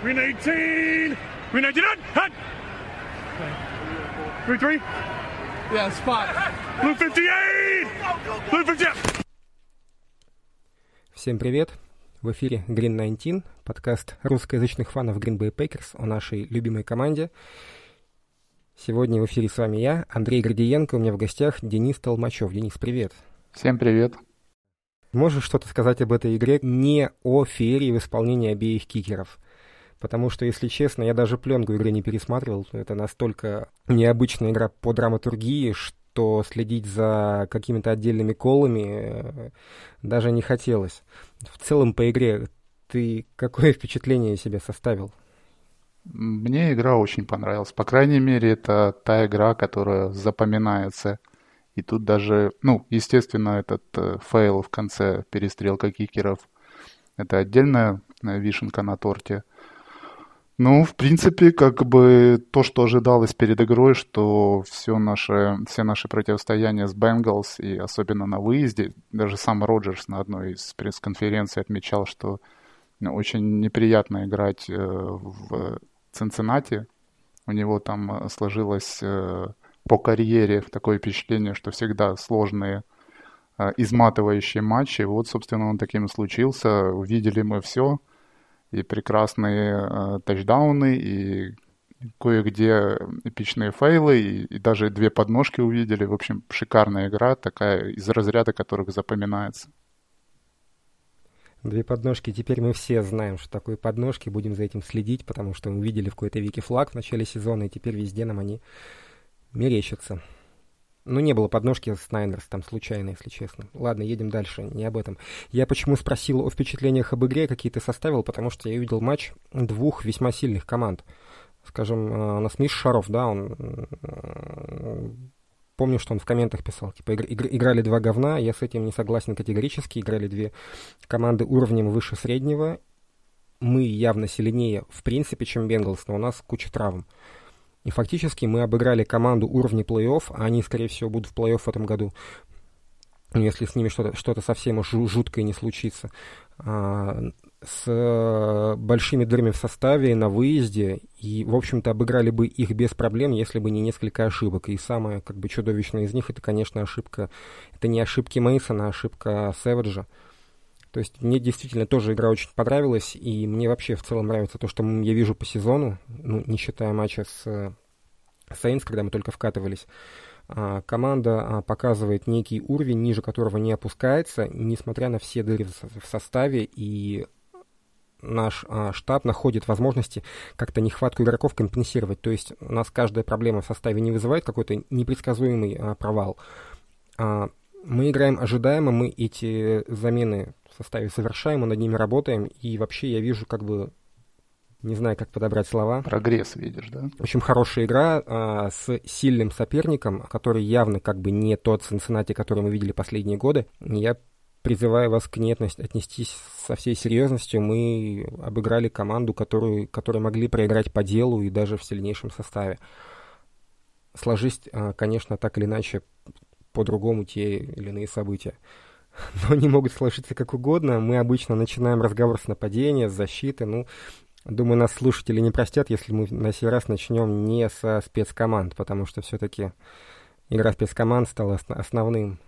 Green 18. Green 19. Hut. Hut. Green 3. Yeah, spot. Blue 58. Blue 58. Всем привет! В эфире Green 19, подкаст русскоязычных фанов Green Bay Packers о нашей любимой команде. Сегодня в эфире с вами я, Андрей Гордиенко, у меня в гостях Денис Толмачев. Денис, привет! Всем привет! Можешь что-то сказать об этой игре не о феерии в исполнении обеих кикеров? Потому что, если честно, я даже пленку игры не пересматривал. Это настолько необычная игра по драматургии, что следить за какими-то отдельными колами э, даже не хотелось. В целом по игре ты какое впечатление себе составил? Мне игра очень понравилась. По крайней мере, это та игра, которая запоминается. И тут даже, ну, естественно, этот э, fail в конце перестрелка кикеров. Это отдельная э, вишенка на торте. Ну, в принципе, как бы то, что ожидалось перед игрой, что все наши, все наши противостояния с Бенгалс, и особенно на выезде, даже сам Роджерс на одной из пресс-конференций отмечал, что ну, очень неприятно играть э, в Цинциннати. У него там э, сложилось э, по карьере такое впечатление, что всегда сложные, изматывающие матчи. Вот, собственно, он таким случился. Увидели мы все и прекрасные э, тачдауны, и кое-где эпичные фейлы, и, и даже две подножки увидели. В общем, шикарная игра, такая из разряда которых запоминается. Две подножки. Теперь мы все знаем, что такое подножки. Будем за этим следить, потому что мы увидели в какой-то вики флаг в начале сезона, и теперь везде нам они мерещатся. Ну, не было подножки с Найнерс там случайно, если честно. Ладно, едем дальше, не об этом. Я почему спросил о впечатлениях об игре, какие ты составил, потому что я увидел матч двух весьма сильных команд. Скажем, э, у нас Миш Шаров, да, он... Э, помню, что он в комментах писал, типа, игр, игр, играли два говна, я с этим не согласен категорически, играли две команды уровнем выше среднего, мы явно сильнее в принципе, чем Бенгалс, но у нас куча травм. И фактически мы обыграли команду уровня плей-офф, а они, скорее всего, будут в плей-офф в этом году, если с ними что-то что совсем уж жуткое не случится. А, с большими дырами в составе на выезде, и, в общем-то, обыграли бы их без проблем, если бы не несколько ошибок. И самое, как бы, чудовищное из них, это, конечно, ошибка, это не ошибки Мейсона, а ошибка Сэвиджа. То есть мне действительно тоже игра очень понравилась, и мне вообще в целом нравится то, что я вижу по сезону, ну, не считая матча с Сейнс, когда мы только вкатывались. А, команда а, показывает некий уровень, ниже которого не опускается, несмотря на все дыры в составе, и наш а, штаб находит возможности как-то нехватку игроков компенсировать. То есть у нас каждая проблема в составе не вызывает какой-то непредсказуемый провал. Мы играем ожидаемо, мы эти замены составе совершаем, мы над ними работаем, и вообще я вижу как бы не знаю, как подобрать слова. Прогресс видишь, да? В общем, хорошая игра а, с сильным соперником, который явно как бы не тот Цинциннати, который мы видели последние годы. Я призываю вас к ней отнестись со всей серьезностью. Мы обыграли команду, которую, которую могли проиграть по делу и даже в сильнейшем составе. Сложись, а, конечно, так или иначе по-другому те или иные события. но они могут сложиться как угодно. Мы обычно начинаем разговор с нападения, с защиты. Ну, думаю, нас слушатели не простят, если мы на сей раз начнем не со спецкоманд, потому что все-таки игра спецкоманд стала основным.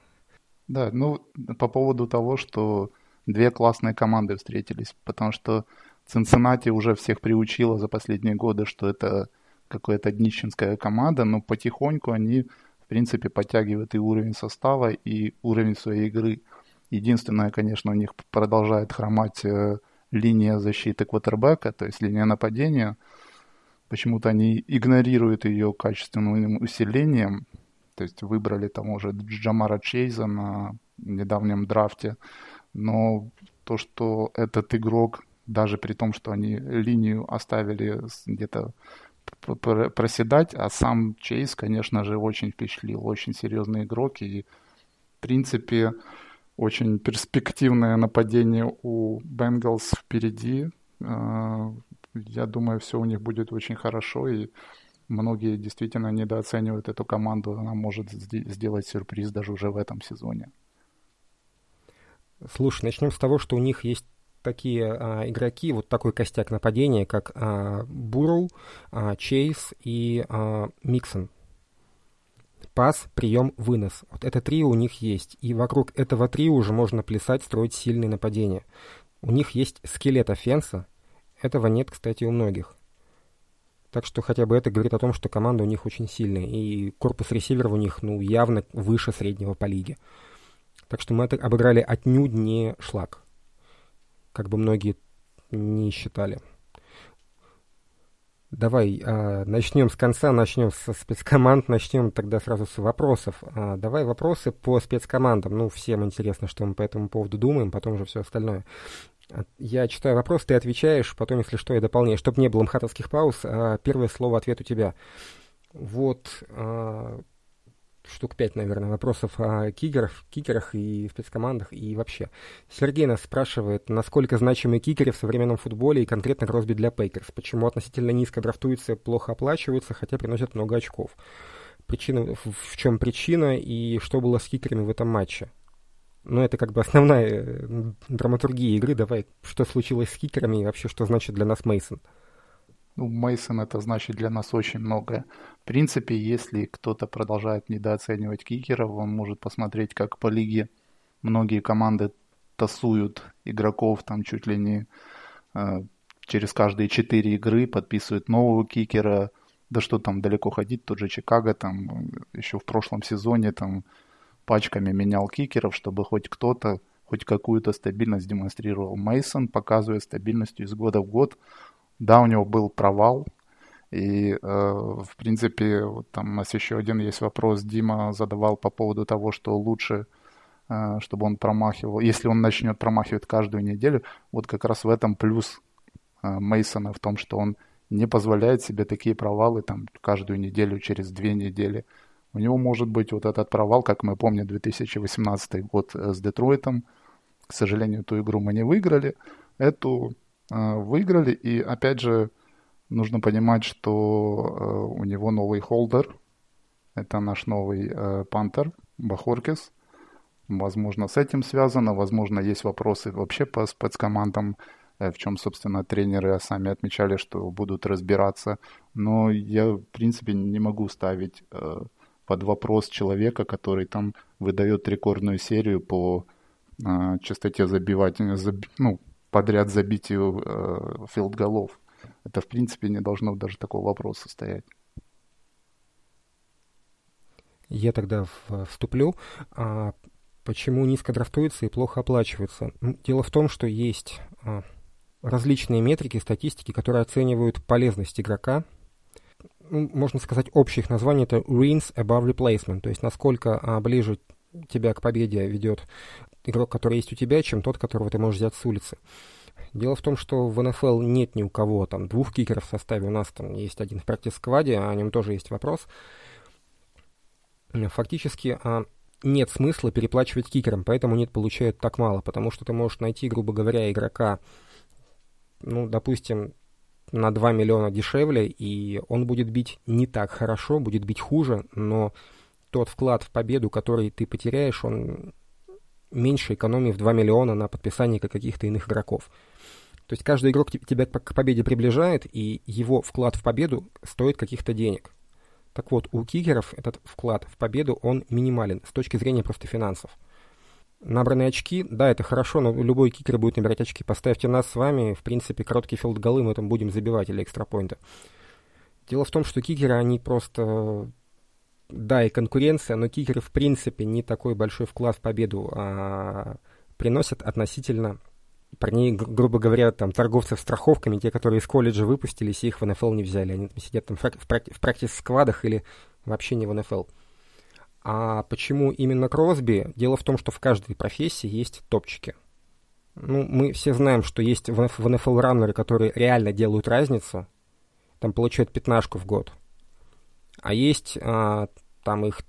Да, ну, по поводу того, что две классные команды встретились, потому что Цинциннати уже всех приучила за последние годы, что это какая-то днищенская команда, но потихоньку они, в принципе, подтягивают и уровень состава, и уровень своей игры. Единственное, конечно, у них продолжает хромать э, линия защиты квотербека, то есть линия нападения. Почему-то они игнорируют ее качественным усилением. То есть выбрали там уже Джамара Чейза на недавнем драфте. Но то, что этот игрок, даже при том, что они линию оставили где-то проседать, а сам Чейз, конечно же, очень впечатлил. Очень серьезный игрок. И, в принципе, очень перспективное нападение у Бенгалс впереди. А, я думаю, все у них будет очень хорошо, и многие действительно недооценивают эту команду. Она может сделать сюрприз даже уже в этом сезоне. Слушай, начнем с того, что у них есть такие а, игроки, вот такой костяк нападения, как а, Бурроу, а, Чейз и а, Миксон. Пас, прием, вынос. Вот это три у них есть. И вокруг этого три уже можно плясать, строить сильные нападения. У них есть скелет офенса. Этого нет, кстати, у многих. Так что хотя бы это говорит о том, что команда у них очень сильная. И корпус ресиверов у них, ну, явно выше среднего по лиге. Так что мы это обыграли отнюдь не шлак. Как бы многие не считали. Давай а, начнем с конца, начнем со спецкоманд, начнем тогда сразу с вопросов. А, давай вопросы по спецкомандам. Ну, всем интересно, что мы по этому поводу думаем, потом же все остальное. Я читаю вопрос, ты отвечаешь, потом, если что, я дополняю. Чтобы не было мхатовских пауз, а, первое слово, ответ у тебя. Вот а, штук пять, наверное, вопросов о кикерах, кикерах и спецкомандах и вообще. Сергей нас спрашивает, насколько значимы кикеры в современном футболе и конкретно Кросби для Пейкерс? Почему относительно низко драфтуются, плохо оплачиваются, хотя приносят много очков? Причина, в чем причина и что было с кикерами в этом матче? Ну, это как бы основная э, драматургия игры. Давай, что случилось с кикерами и вообще, что значит для нас Мейсон? Ну, Мейсон это значит для нас очень многое. В принципе, если кто-то продолжает недооценивать кикеров, он может посмотреть, как по лиге многие команды тасуют игроков там чуть ли не э, через каждые четыре игры, подписывают нового кикера. Да что там далеко ходить, тот же Чикаго там еще в прошлом сезоне там пачками менял кикеров, чтобы хоть кто-то хоть какую-то стабильность демонстрировал. Мейсон показывает стабильностью из года в год. Да, у него был провал, и, э, в принципе, вот там у нас еще один есть вопрос. Дима задавал по поводу того, что лучше, э, чтобы он промахивал. Если он начнет промахивать каждую неделю, вот как раз в этом плюс э, Мейсона в том, что он не позволяет себе такие провалы там каждую неделю, через две недели. У него может быть вот этот провал, как мы помним, 2018 год э, с Детройтом. К сожалению, эту игру мы не выиграли. Эту выиграли. И опять же, нужно понимать, что э, у него новый холдер. Это наш новый э, пантер Бахоркис. Возможно, с этим связано. Возможно, есть вопросы вообще по спецкомандам, в чем, собственно, тренеры сами отмечали, что будут разбираться. Но я, в принципе, не могу ставить под вопрос человека, который там выдает рекордную серию по частоте забивать, ну, подряд забитию э, филд-голов. Это, в принципе, не должно даже такого вопроса стоять. Я тогда вступлю. А почему низко драфтуется и плохо оплачивается? Дело в том, что есть а, различные метрики, статистики, которые оценивают полезность игрока. Ну, можно сказать, общих названий это wins above replacement, то есть насколько а, ближе тебя к победе ведет игрок, который есть у тебя, чем тот, которого ты можешь взять с улицы. Дело в том, что в НФЛ нет ни у кого там двух кикеров в составе. У нас там есть один в практис-скваде, о нем тоже есть вопрос. Фактически а, нет смысла переплачивать кикерам, поэтому нет получают так мало, потому что ты можешь найти, грубо говоря, игрока, ну, допустим, на 2 миллиона дешевле, и он будет бить не так хорошо, будет бить хуже, но тот вклад в победу, который ты потеряешь, он меньше экономии в 2 миллиона на подписание каких-то иных игроков. То есть каждый игрок тебя к победе приближает, и его вклад в победу стоит каких-то денег. Так вот, у кикеров этот вклад в победу, он минимален с точки зрения просто финансов. Набранные очки, да, это хорошо, но любой кикер будет набирать очки. Поставьте нас с вами, в принципе, короткий филд-голы мы там будем забивать или экстрапоинты. Дело в том, что кикеры, они просто да, и конкуренция, но кикеры в принципе не такой большой вклад в победу а, приносят относительно парней, грубо говоря, там, торговцев страховками, те, которые из колледжа выпустились и их в НФЛ не взяли. Они сидят там в, в, практис-сквадах или вообще не в НФЛ. А почему именно Кросби? Дело в том, что в каждой профессии есть топчики. Ну, мы все знаем, что есть в НФЛ раннеры, которые реально делают разницу, там получают пятнашку в год. А есть а, там их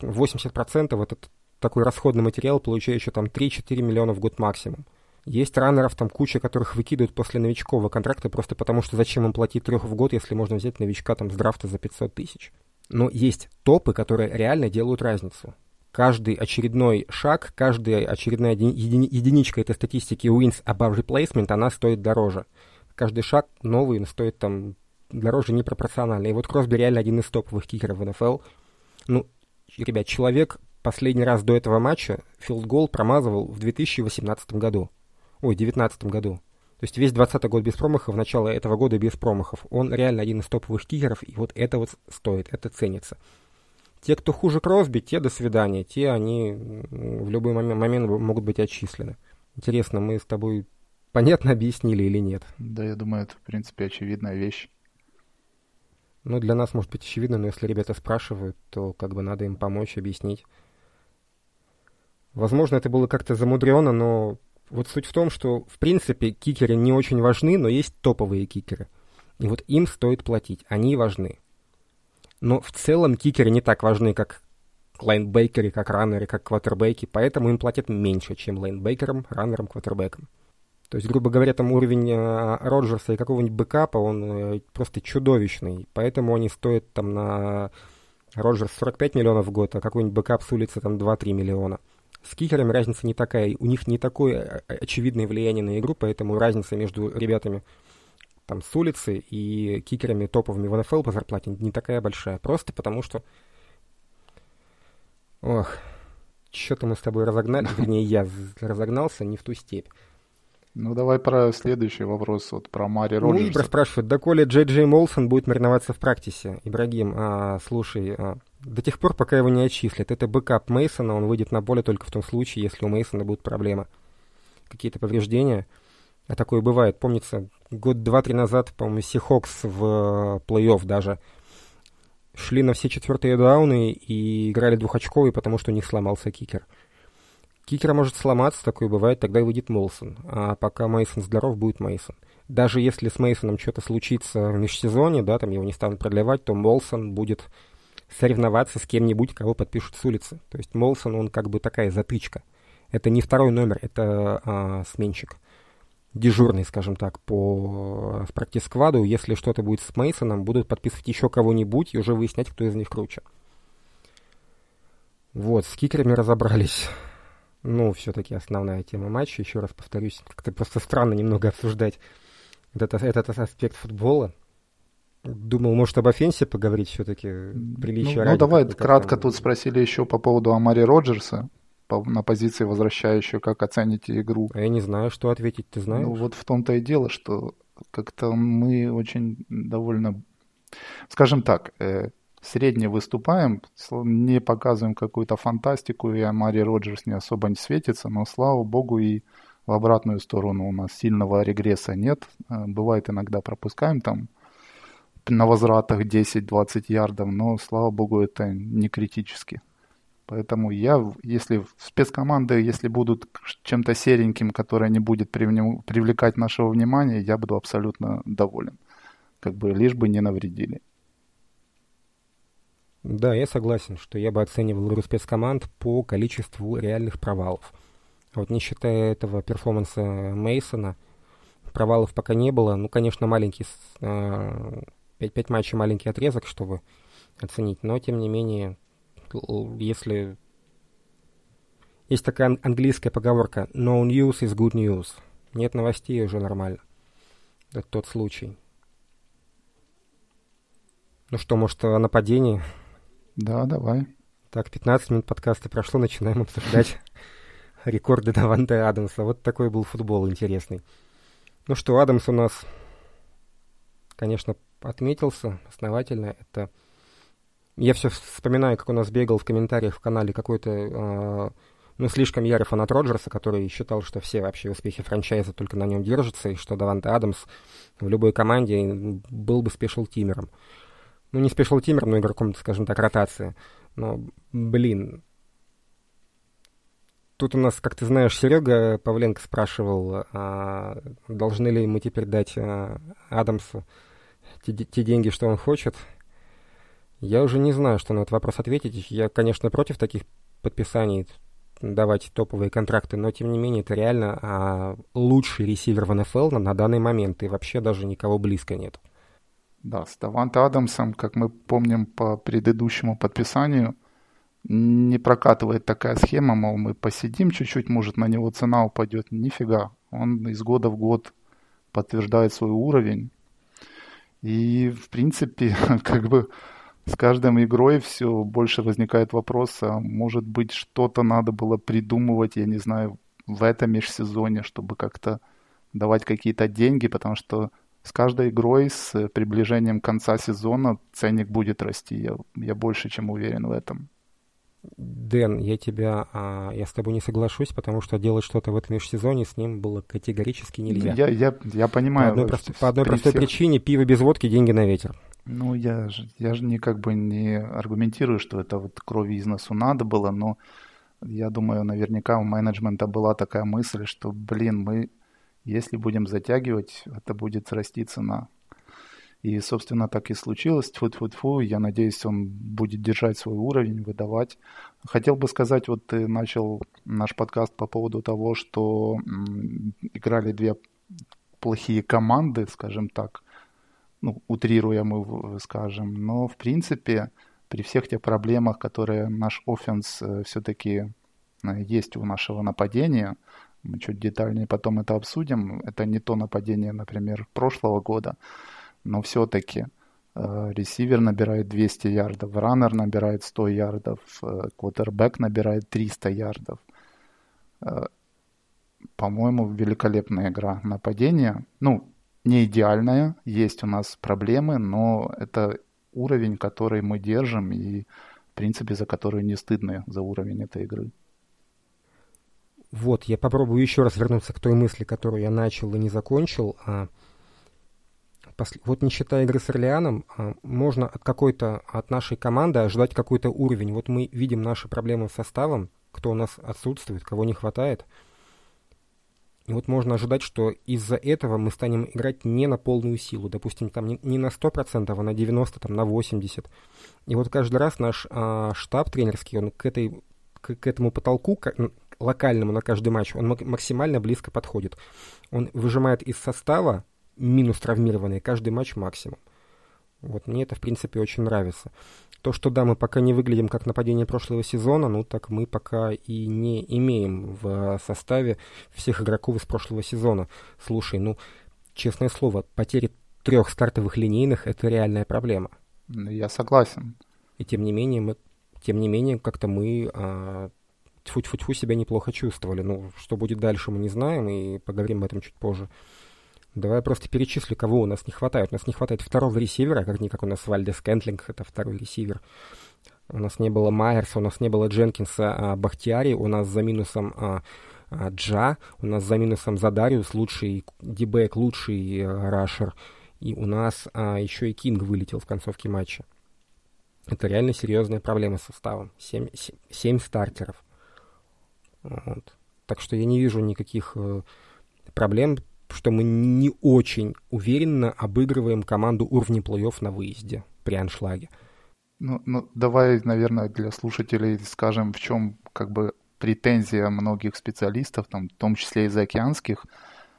80% это такой расходный материал, получающий там 3-4 миллиона в год максимум. Есть раннеров, там куча, которых выкидывают после новичкового контракта, просто потому что зачем им платить трех в год, если можно взять новичка там с драфта за 500 тысяч. Но есть топы, которые реально делают разницу. каждый очередной шаг, каждая очередная еди- единичка этой статистики wins above replacement, она стоит дороже. Каждый шаг новый стоит там дороже непропорционально. И вот Кросби реально один из топовых кикеров в НФЛ. Ну, ребят, человек последний раз до этого матча филдгол промазывал в 2018 году. Ой, 2019 году. То есть весь 20 год без промахов, начало этого года без промахов. Он реально один из топовых кикеров, и вот это вот стоит, это ценится. Те, кто хуже Кросби, те до свидания. Те, они в любой момент, момент могут быть отчислены. Интересно, мы с тобой понятно объяснили или нет? Да, я думаю, это, в принципе, очевидная вещь. Ну, для нас может быть очевидно, но если ребята спрашивают, то как бы надо им помочь, объяснить. Возможно, это было как-то замудрено, но вот суть в том, что, в принципе, кикеры не очень важны, но есть топовые кикеры. И вот им стоит платить, они важны. Но в целом кикеры не так важны, как лайнбейкеры, как раннеры, как квотербеки, поэтому им платят меньше, чем лайнбейкерам, раннерам, квотербекам. То есть, грубо говоря, там уровень э, Роджерса и какого-нибудь бэкапа, он э, просто чудовищный. Поэтому они стоят там на Роджерс 45 миллионов в год, а какой-нибудь backup с улицы там 2-3 миллиона. С кикерами разница не такая, у них не такое э, очевидное влияние на игру, поэтому разница между ребятами там с улицы и кикерами топовыми в НФЛ по зарплате не такая большая. Просто потому что... Ох, что-то мы с тобой разогнали, вернее, я разогнался не в ту степь. Ну, давай про следующий вопрос, вот про Амари, ну, Роджерса. Ну, Ибра спрашивает, доколе Джей Джей Молсон будет мариноваться в практисе? Ибрагим, а, слушай, а, до тех пор, пока его не отчислят. Это backup Мейсона, он выйдет на поле только в том случае, если у Мейсона будут проблемы. Какие-то повреждения. А такое бывает. Помнится, год два-три назад, по-моему, Сихокс в э, плей-офф даже шли на все четвертые дауны и играли двухочковые, потому что у них сломался кикер. Кикер может сломаться, такое бывает, тогда выйдет Молсон. А пока Мейсон здоров, будет Мейсон. Даже если с Мейсоном что-то случится в межсезоне, да, там его не станут продлевать, то Молсон будет соревноваться с кем-нибудь, кого подпишут с улицы. То есть Молсон, он как бы такая затычка. Это не второй номер, это а, сменщик. Дежурный, скажем так, по в практискваду. Если что-то будет с Мейсоном, будут подписывать еще кого-нибудь и уже выяснять, кто из них круче. Вот, с кикерами разобрались. Ну, все-таки основная тема матча. Еще раз повторюсь, как-то просто странно немного обсуждать этот, этот аспект футбола. Думал, может, об офенсе поговорить все-таки приличие Ну, ну давай кратко там... тут спросили еще по поводу Амари Роджерса по, на позиции возвращающего, как оцените игру. А я не знаю, что ответить, ты знаешь? Ну, вот в том-то и дело, что как-то мы очень довольно, скажем так, э, средне выступаем, не показываем какую-то фантастику, и Амари Роджерс не особо не светится, но, слава богу, и в обратную сторону у нас сильного регресса нет. Э, бывает иногда пропускаем там на возвратах 10-20 ярдов, но, слава богу, это не критически. Поэтому я, если спецкоманды, если будут чем-то сереньким, которое не будет привлекать нашего внимания, я буду абсолютно доволен. Как бы лишь бы не навредили. Да, я согласен, что я бы оценивал игру спецкоманд по количеству реальных провалов. Вот не считая этого перформанса Мейсона, провалов пока не было. Ну, конечно, маленький, э, 5, матчей маленький отрезок, чтобы оценить, но тем не менее, если... Есть такая английская поговорка «No news is good news». Нет новостей уже нормально. Это тот случай. Ну что, может, о нападении? Да, давай. Так, 15 минут подкаста прошло, начинаем обсуждать рекорды Даванте Адамса. Вот такой был футбол интересный. Ну что, Адамс у нас, конечно, отметился основательно. Это я все вспоминаю, как у нас бегал в комментариях в канале какой-то, э, ну, слишком ярый фанат Роджерса, который считал, что все вообще успехи франчайза только на нем держатся, и что Даванте Адамс в любой команде был бы спешл-тимером. Ну, не спешл-тимером, но игроком, скажем так, ротации. Но, блин, Тут у нас, как ты знаешь, Серега Павленко спрашивал, а должны ли мы теперь дать а, Адамсу те, те деньги, что он хочет. Я уже не знаю, что на этот вопрос ответить. Я, конечно, против таких подписаний давать топовые контракты, но тем не менее это реально а, лучший ресивер в НФЛ на, на данный момент, и вообще даже никого близко нет. Да, с Даванте Адамсом, как мы помним по предыдущему подписанию, не прокатывает такая схема, мол, мы посидим чуть-чуть, может на него цена упадет. Нифига. Он из года в год подтверждает свой уровень. И, в принципе, как бы с каждой игрой все больше возникает вопрос, а может быть что-то надо было придумывать, я не знаю, в этом межсезоне, чтобы как-то давать какие-то деньги, потому что с каждой игрой, с приближением конца сезона ценник будет расти. Я, я больше чем уверен в этом. Дэн, я тебя, а, я с тобой не соглашусь, потому что делать что-то в этом межсезоне с ним было категорически нельзя. Я, я, я понимаю. По одной, просто, по одной простой всех... причине пиво без водки, деньги на ветер. Ну, я же, я же не как бы не аргументирую, что это вот крови из носу надо было, но я думаю, наверняка у менеджмента была такая мысль, что, блин, мы, если будем затягивать, это будет расти цена. И, собственно, так и случилось. Тьфу-тьфу-тьфу. Я надеюсь, он будет держать свой уровень, выдавать. Хотел бы сказать, вот ты начал наш подкаст по поводу того, что играли две плохие команды, скажем так. Ну, утрируя мы скажем. Но, в принципе, при всех тех проблемах, которые наш offense э, все-таки э, есть у нашего нападения, мы чуть детальнее потом это обсудим. Это не то нападение, например, прошлого года но все-таки э, ресивер набирает 200 ярдов, раннер набирает 100 ярдов, э, квотербек набирает 300 ярдов. Э, по-моему, великолепная игра нападения. Ну, не идеальная, есть у нас проблемы, но это уровень, который мы держим и, в принципе, за который не стыдно за уровень этой игры. Вот, я попробую еще раз вернуться к той мысли, которую я начал и не закончил. А вот не считая игры с Орлеаном, а, можно от какой-то, от нашей команды ожидать какой-то уровень. Вот мы видим наши проблемы с составом, кто у нас отсутствует, кого не хватает. И вот можно ожидать, что из-за этого мы станем играть не на полную силу. Допустим, там не, не на 100%, а на 90%, там, на 80%. И вот каждый раз наш а, штаб тренерский, он к, этой, к, к этому потолку, локальному на каждый матч, он максимально близко подходит. Он выжимает из состава минус травмированные, каждый матч максимум. Вот мне это, в принципе, очень нравится. То, что да, мы пока не выглядим как нападение прошлого сезона, ну так мы пока и не имеем в составе всех игроков из прошлого сезона. Слушай, ну, честное слово, потери трех стартовых линейных — это реальная проблема. Я согласен. И тем не менее, мы, тем не менее, как-то мы а, тьфу-тьфу-тьфу себя неплохо чувствовали. Ну, что будет дальше, мы не знаем, и поговорим об этом чуть позже. Давай я просто перечислю, кого у нас не хватает. У нас не хватает второго ресивера, как-никак у нас Вальдес Кентлинг, это второй ресивер. У нас не было Майерса, у нас не было Дженкинса, а Бахтиари, у нас за минусом а, а, Джа, у нас за минусом Задариус, лучший дебэк, лучший а, рашер. И у нас а, еще и Кинг вылетел в концовке матча. Это реально серьезная проблема с составом. Семь, семь, стартеров. Вот. Так что я не вижу никаких э, проблем что мы не очень уверенно обыгрываем команду уровня плей-офф на выезде при аншлаге. Ну, ну, давай, наверное, для слушателей скажем, в чем как бы претензия многих специалистов, там, в том числе и заокеанских,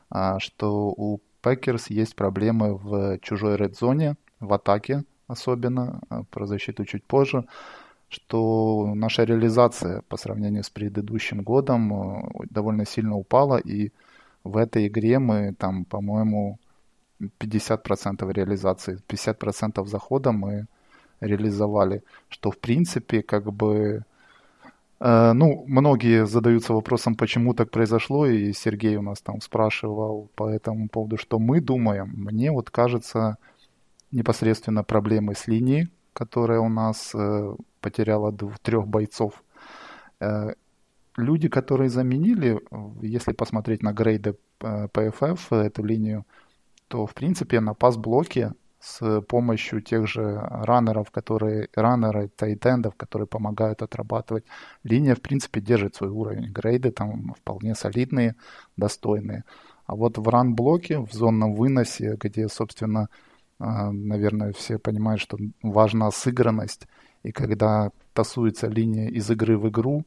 а, что у Пекерс есть проблемы в чужой редзоне, в атаке особенно, а, про защиту чуть позже, что наша реализация по сравнению с предыдущим годом а, довольно сильно упала, и в этой игре мы там, по-моему, 50% реализации, 50% захода мы реализовали, что в принципе как бы э, ну, многие задаются вопросом, почему так произошло, и Сергей у нас там спрашивал по этому поводу, что мы думаем. Мне вот кажется непосредственно проблемы с линией, которая у нас э, потеряла двух, трех бойцов. Э, люди, которые заменили, если посмотреть на грейды PFF, э, эту линию, то, в принципе, на пас-блоке с помощью тех же раннеров, которые, раннеры, тайтендов, которые помогают отрабатывать, линия, в принципе, держит свой уровень. Грейды там вполне солидные, достойные. А вот в ран-блоке, в зонном выносе, где, собственно, э, наверное, все понимают, что важна сыгранность, и когда тасуется линия из игры в игру,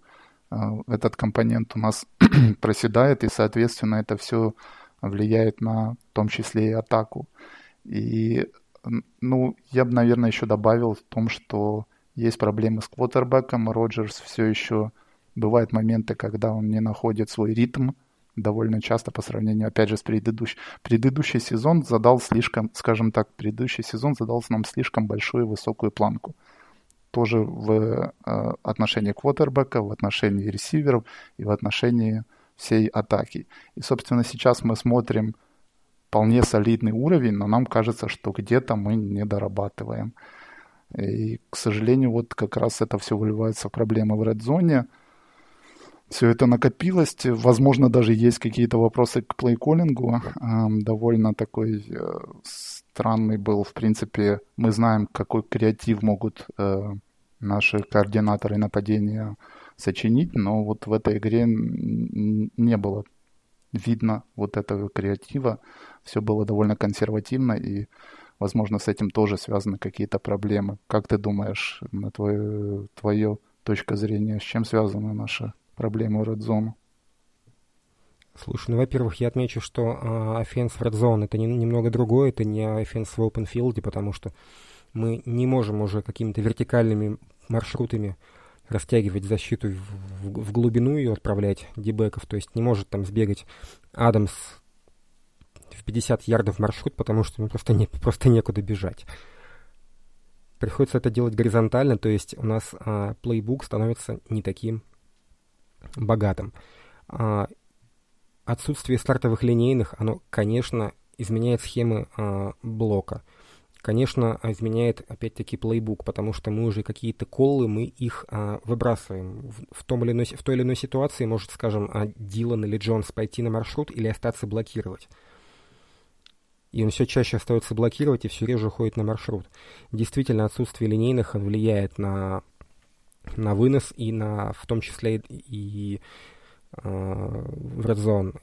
а, этот компонент у нас проседает, и, соответственно, это все влияет на, в том числе и атаку. И, ну, я бы, наверное, еще добавил в том, что есть проблемы с квотербеком, Роджерс все еще бывают моменты, когда он не находит свой ритм, довольно часто по сравнению, опять же, с предыдущим. Предыдущий сезон задал слишком, скажем так, предыдущий сезон задал нам слишком большую высокую планку. Тоже в э, отношении квотербека, в отношении ресиверов и в отношении всей атаки. И, собственно, сейчас мы смотрим вполне солидный уровень, но нам кажется, что где-то мы не дорабатываем. И, к сожалению, вот как раз это все выливается в проблемы в редзоне. Все это накопилось. Возможно, даже есть какие-то вопросы к плейколлингу. Довольно такой э, странный был. В принципе, мы знаем, какой креатив могут э, наши координаторы нападения сочинить, но вот в этой игре не было видно вот этого креатива. Все было довольно консервативно и Возможно, с этим тоже связаны какие-то проблемы. Как ты думаешь, на твою, твою точка зрения, с чем связаны наши проблемы Red Zone? Слушай, ну, во-первых, я отмечу, что э, offense в Red Zone это не, немного другое, это не offense в open field, потому что мы не можем уже какими-то вертикальными маршрутами растягивать защиту в, в, в глубину и отправлять дебеков, то есть не может там сбегать Адамс в 50 ярдов маршрут, потому что ну, просто, не, просто некуда бежать. Приходится это делать горизонтально, то есть у нас а, плейбук становится не таким богатым. А, отсутствие стартовых линейных, оно, конечно, изменяет схемы а, блока. Конечно, изменяет, опять-таки, плейбук, потому что мы уже какие-то коллы, мы их а, выбрасываем. В, в, том или иной, в той или иной ситуации может, скажем, а, Дилан или Джонс пойти на маршрут или остаться блокировать и он все чаще остается блокировать и все реже уходит на маршрут. Действительно, отсутствие линейных влияет на, на вынос и на, в том числе и, и э, в red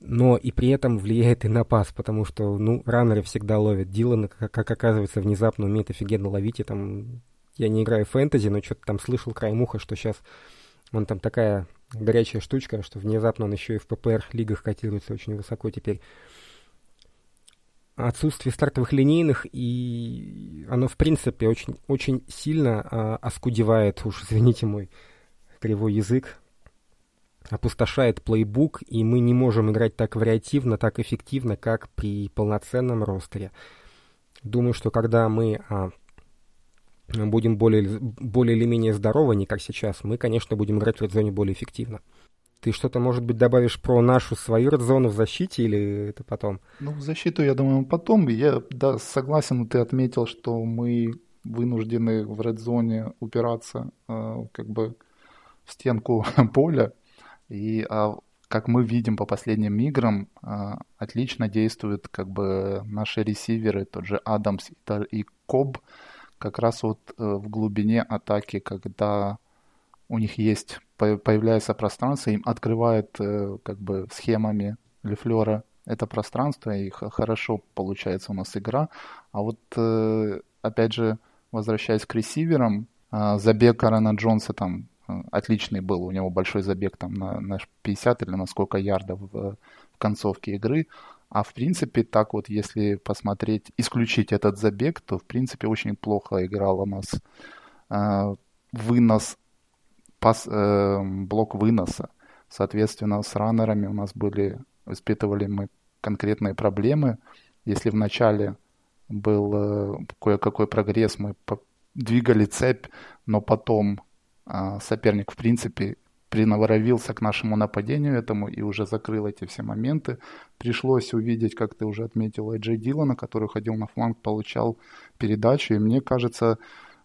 Но и при этом влияет и на пас, потому что, ну, раннеры всегда ловят. Дилан, как, как оказывается, внезапно умеет офигенно ловить, и там, я не играю в фэнтези, но что-то там слышал краем уха, что сейчас он там такая горячая штучка, что внезапно он еще и в ППР лигах котируется очень высоко теперь отсутствие стартовых линейных, и оно, в принципе, очень, очень сильно а, оскудевает, уж извините мой кривой язык, опустошает плейбук, и мы не можем играть так вариативно, так эффективно, как при полноценном ростере. Думаю, что когда мы а, будем более, более или менее здоровы, не как сейчас, мы, конечно, будем играть в редзоне более эффективно. Ты что-то, может быть, добавишь про нашу свою зону в защите или это потом? Ну, в защиту, я думаю, потом. Я, да, согласен, ты отметил, что мы вынуждены в редзоне упираться э, как бы в стенку поля. И а, как мы видим по последним играм, э, отлично действуют как бы наши ресиверы, тот же Адамс и Коб, как раз вот э, в глубине атаки, когда у них есть, появляется пространство, им открывает э, как бы схемами Лефлера это пространство, и хорошо получается у нас игра. А вот, э, опять же, возвращаясь к ресиверам, э, забег Арана Джонса там отличный был, у него большой забег там на, на 50 или на сколько ярдов в, в концовке игры. А в принципе, так вот, если посмотреть, исключить этот забег, то в принципе очень плохо играл у нас вынос пас, э, блок выноса. Соответственно, с раннерами у нас были, испытывали мы конкретные проблемы. Если в начале был э, кое-какой прогресс, мы двигали цепь, но потом э, соперник, в принципе, приноровился к нашему нападению этому и уже закрыл эти все моменты. Пришлось увидеть, как ты уже отметил, Джей Дилана, который ходил на фланг, получал передачу. И мне кажется,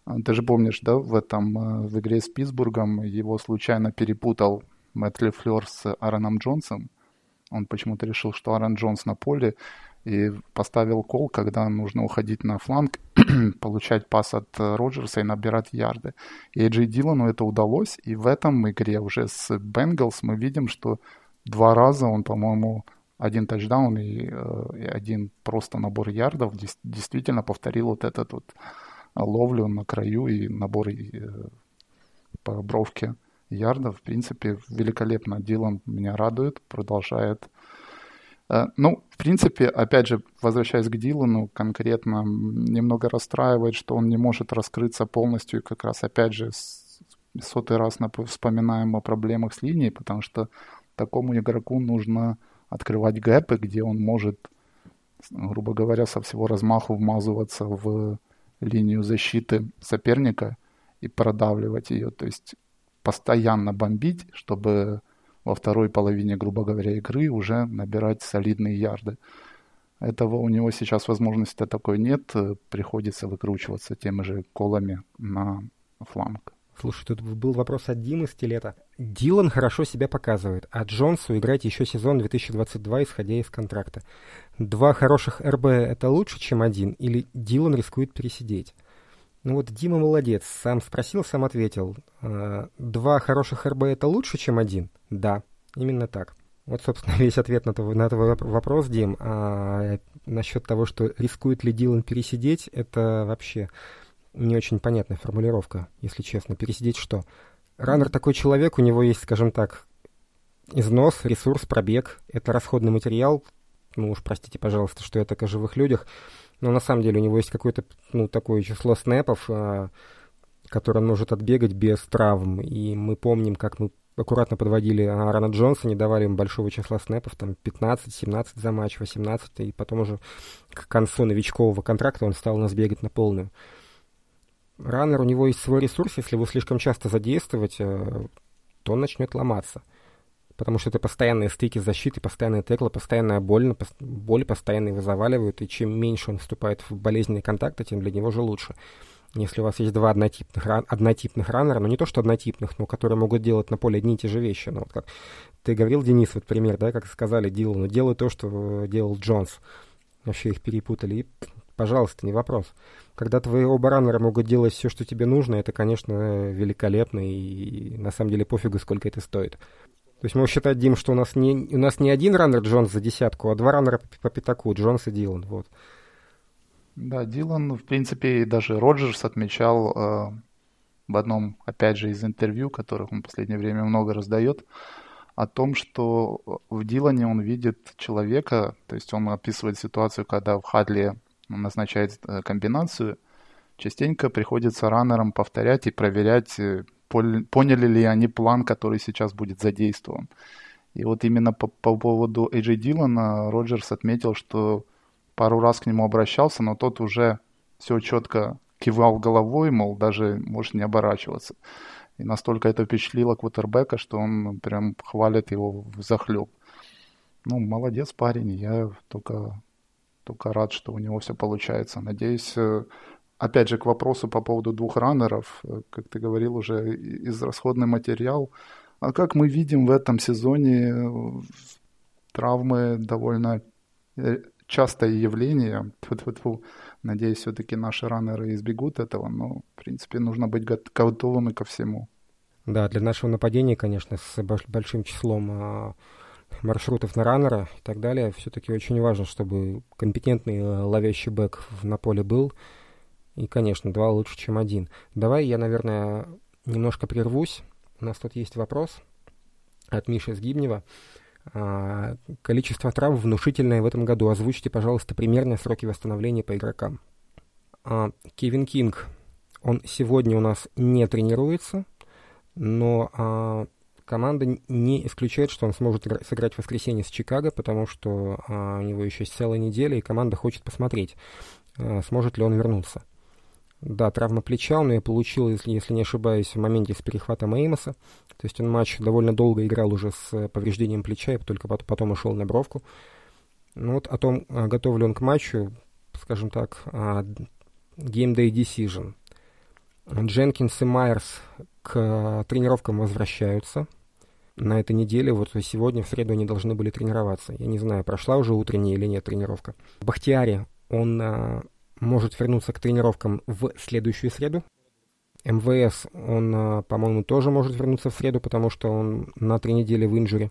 а, ты же помнишь, да, в этом, э, в игре с Питтсбургом его случайно перепутал Мэтт Флёр с Аароном Джонсом. Он почему-то решил, что Аарон Джонс на поле, и поставил кол, когда нужно уходить на фланг, получать пас от э, Роджерса и набирать ярды. И Эджи Дилану это удалось, и в этом игре уже с Бенгалс мы видим, что два раза он, по-моему, один тачдаун и, э, и один просто набор ярдов действительно повторил вот этот вот ловлю на краю и набор э, по бровке ярдов. В принципе, великолепно. Дилан меня радует, продолжает Э, ну, в принципе, опять же, возвращаясь к Дилану, конкретно немного расстраивает, что он не может раскрыться полностью, и как раз, опять же, сотый раз вспоминаем о проблемах с линией, потому что такому игроку нужно открывать гэпы, где он может, грубо говоря, со всего размаху вмазываться в линию защиты соперника и продавливать ее. То есть постоянно бомбить, чтобы во второй половине, грубо говоря, игры уже набирать солидные ярды. Этого у него сейчас возможности такой нет, приходится выкручиваться теми же колами на фланг. Слушай, тут был вопрос от Димы Стилета. Дилан хорошо себя показывает, а Джонсу играть еще сезон 2022, исходя из контракта. Два хороших РБ — это лучше, чем один, или Дилан рискует пересидеть? Ну вот Дима молодец, сам спросил, сам ответил. «А, два хороших РБ — это лучше, чем один? Да, именно так. Вот, собственно, весь ответ на, твой, на твой вопрос, Дим. А насчет того, что рискует ли Дилан пересидеть, это вообще не очень понятная формулировка, если честно. Пересидеть что? Раннер такой человек, у него есть, скажем так, износ, ресурс, пробег. Это расходный материал. Ну уж простите, пожалуйста, что я так о живых людях. Но на самом деле у него есть какое-то, ну, такое число снэпов, а, которое он может отбегать без травм. И мы помним, как мы аккуратно подводили Аарона Джонса, не давали ему большого числа снэпов, там 15-17 за матч, 18, и потом уже к концу новичкового контракта он стал у нас бегать на полную раннер, у него есть свой ресурс, если его слишком часто задействовать, э, то он начнет ломаться. Потому что это постоянные стыки защиты, постоянные теклы, постоянная боль, боль постоянно его заваливают, и чем меньше он вступает в болезненные контакты, тем для него же лучше. Если у вас есть два однотипных, однотипных раннера, ну не то что однотипных, но которые могут делать на поле одни и те же вещи. Ну, вот как ты говорил, Денис, вот пример, да, как сказали Дилану, делай то, что делал Джонс. Вообще их перепутали, и, пожалуйста, не вопрос. Когда твои оба раннера могут делать все, что тебе нужно, это, конечно, великолепно, и на самом деле пофигу, сколько это стоит. То есть мы считать, Дим, что у нас не, у нас не один раннер Джонс за десятку, а два раннера по, по пятаку, Джонс и Дилан. Вот. Да, Дилан, в принципе, и даже Роджерс отмечал э, в одном, опять же, из интервью, которых он в последнее время много раздает, о том, что в Дилане он видит человека, то есть он описывает ситуацию, когда в Хадле назначает э, комбинацию, частенько приходится раннерам повторять и проверять, э, поняли ли они план, который сейчас будет задействован. И вот именно по, по поводу AJ Дилана Роджерс отметил, что пару раз к нему обращался, но тот уже все четко кивал головой, мол, даже может не оборачиваться. И настолько это впечатлило Квотербека, что он прям хвалит его в захлеб. Ну, молодец парень, я только только рад, что у него все получается. Надеюсь, э, опять же, к вопросу по поводу двух раннеров, э, как ты говорил уже, израсходный материал. А как мы видим в этом сезоне, э, травмы довольно частое явление. Тьфу -тьфу -тьфу. Надеюсь, все-таки наши раннеры избегут этого, но, в принципе, нужно быть готовыми ко всему. Да, для нашего нападения, конечно, с большим числом а, маршрутов на раннера и так далее, все-таки очень важно, чтобы компетентный э, ловящий бэк на поле был. И, конечно, два лучше, чем один. Давай я, наверное, немножко прервусь. У нас тут есть вопрос от Миши Сгибнева. А, количество травм внушительное в этом году. Озвучьте, пожалуйста, примерные сроки восстановления по игрокам. А, Кевин Кинг, он сегодня у нас не тренируется, но а, команда не исключает, что он сможет сыграть в воскресенье с Чикаго, потому что у него еще есть целая неделя, и команда хочет посмотреть, сможет ли он вернуться. Да, травма плеча он ее получил, если, если не ошибаюсь, в моменте с перехватом Эймоса. То есть он матч довольно долго играл уже с повреждением плеча, и только потом ушел на бровку. Ну вот о том, а, готов ли он к матчу, скажем так, а, Game Day Decision. Дженкинс и Майерс к тренировкам возвращаются на этой неделе, вот сегодня, в среду, они должны были тренироваться. Я не знаю, прошла уже утренняя или нет тренировка. Бахтиари, он а, может вернуться к тренировкам в следующую среду. МВС, он, а, по-моему, тоже может вернуться в среду, потому что он на три недели в инжуре.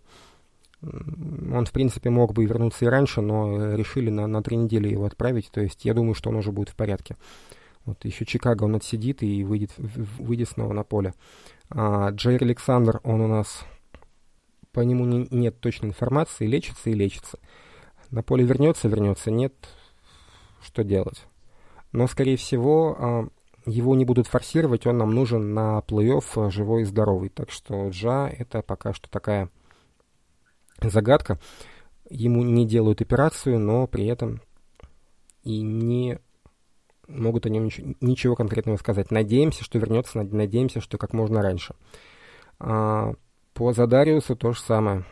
Он, в принципе, мог бы вернуться и раньше, но решили на, на три недели его отправить. То есть я думаю, что он уже будет в порядке. Вот еще Чикаго он отсидит и выйдет, выйдет снова на поле. А Джейр Александр, он у нас по нему не, нет точной информации, лечится и лечится. На поле вернется, вернется, нет, что делать. Но, скорее всего, а, его не будут форсировать, он нам нужен на плей-офф живой и здоровый. Так что Джа это пока что такая загадка. Ему не делают операцию, но при этом и не могут о нем ничего, ничего конкретного сказать. Надеемся, что вернется, надеемся, что как можно раньше. А, по Задариусу то же самое.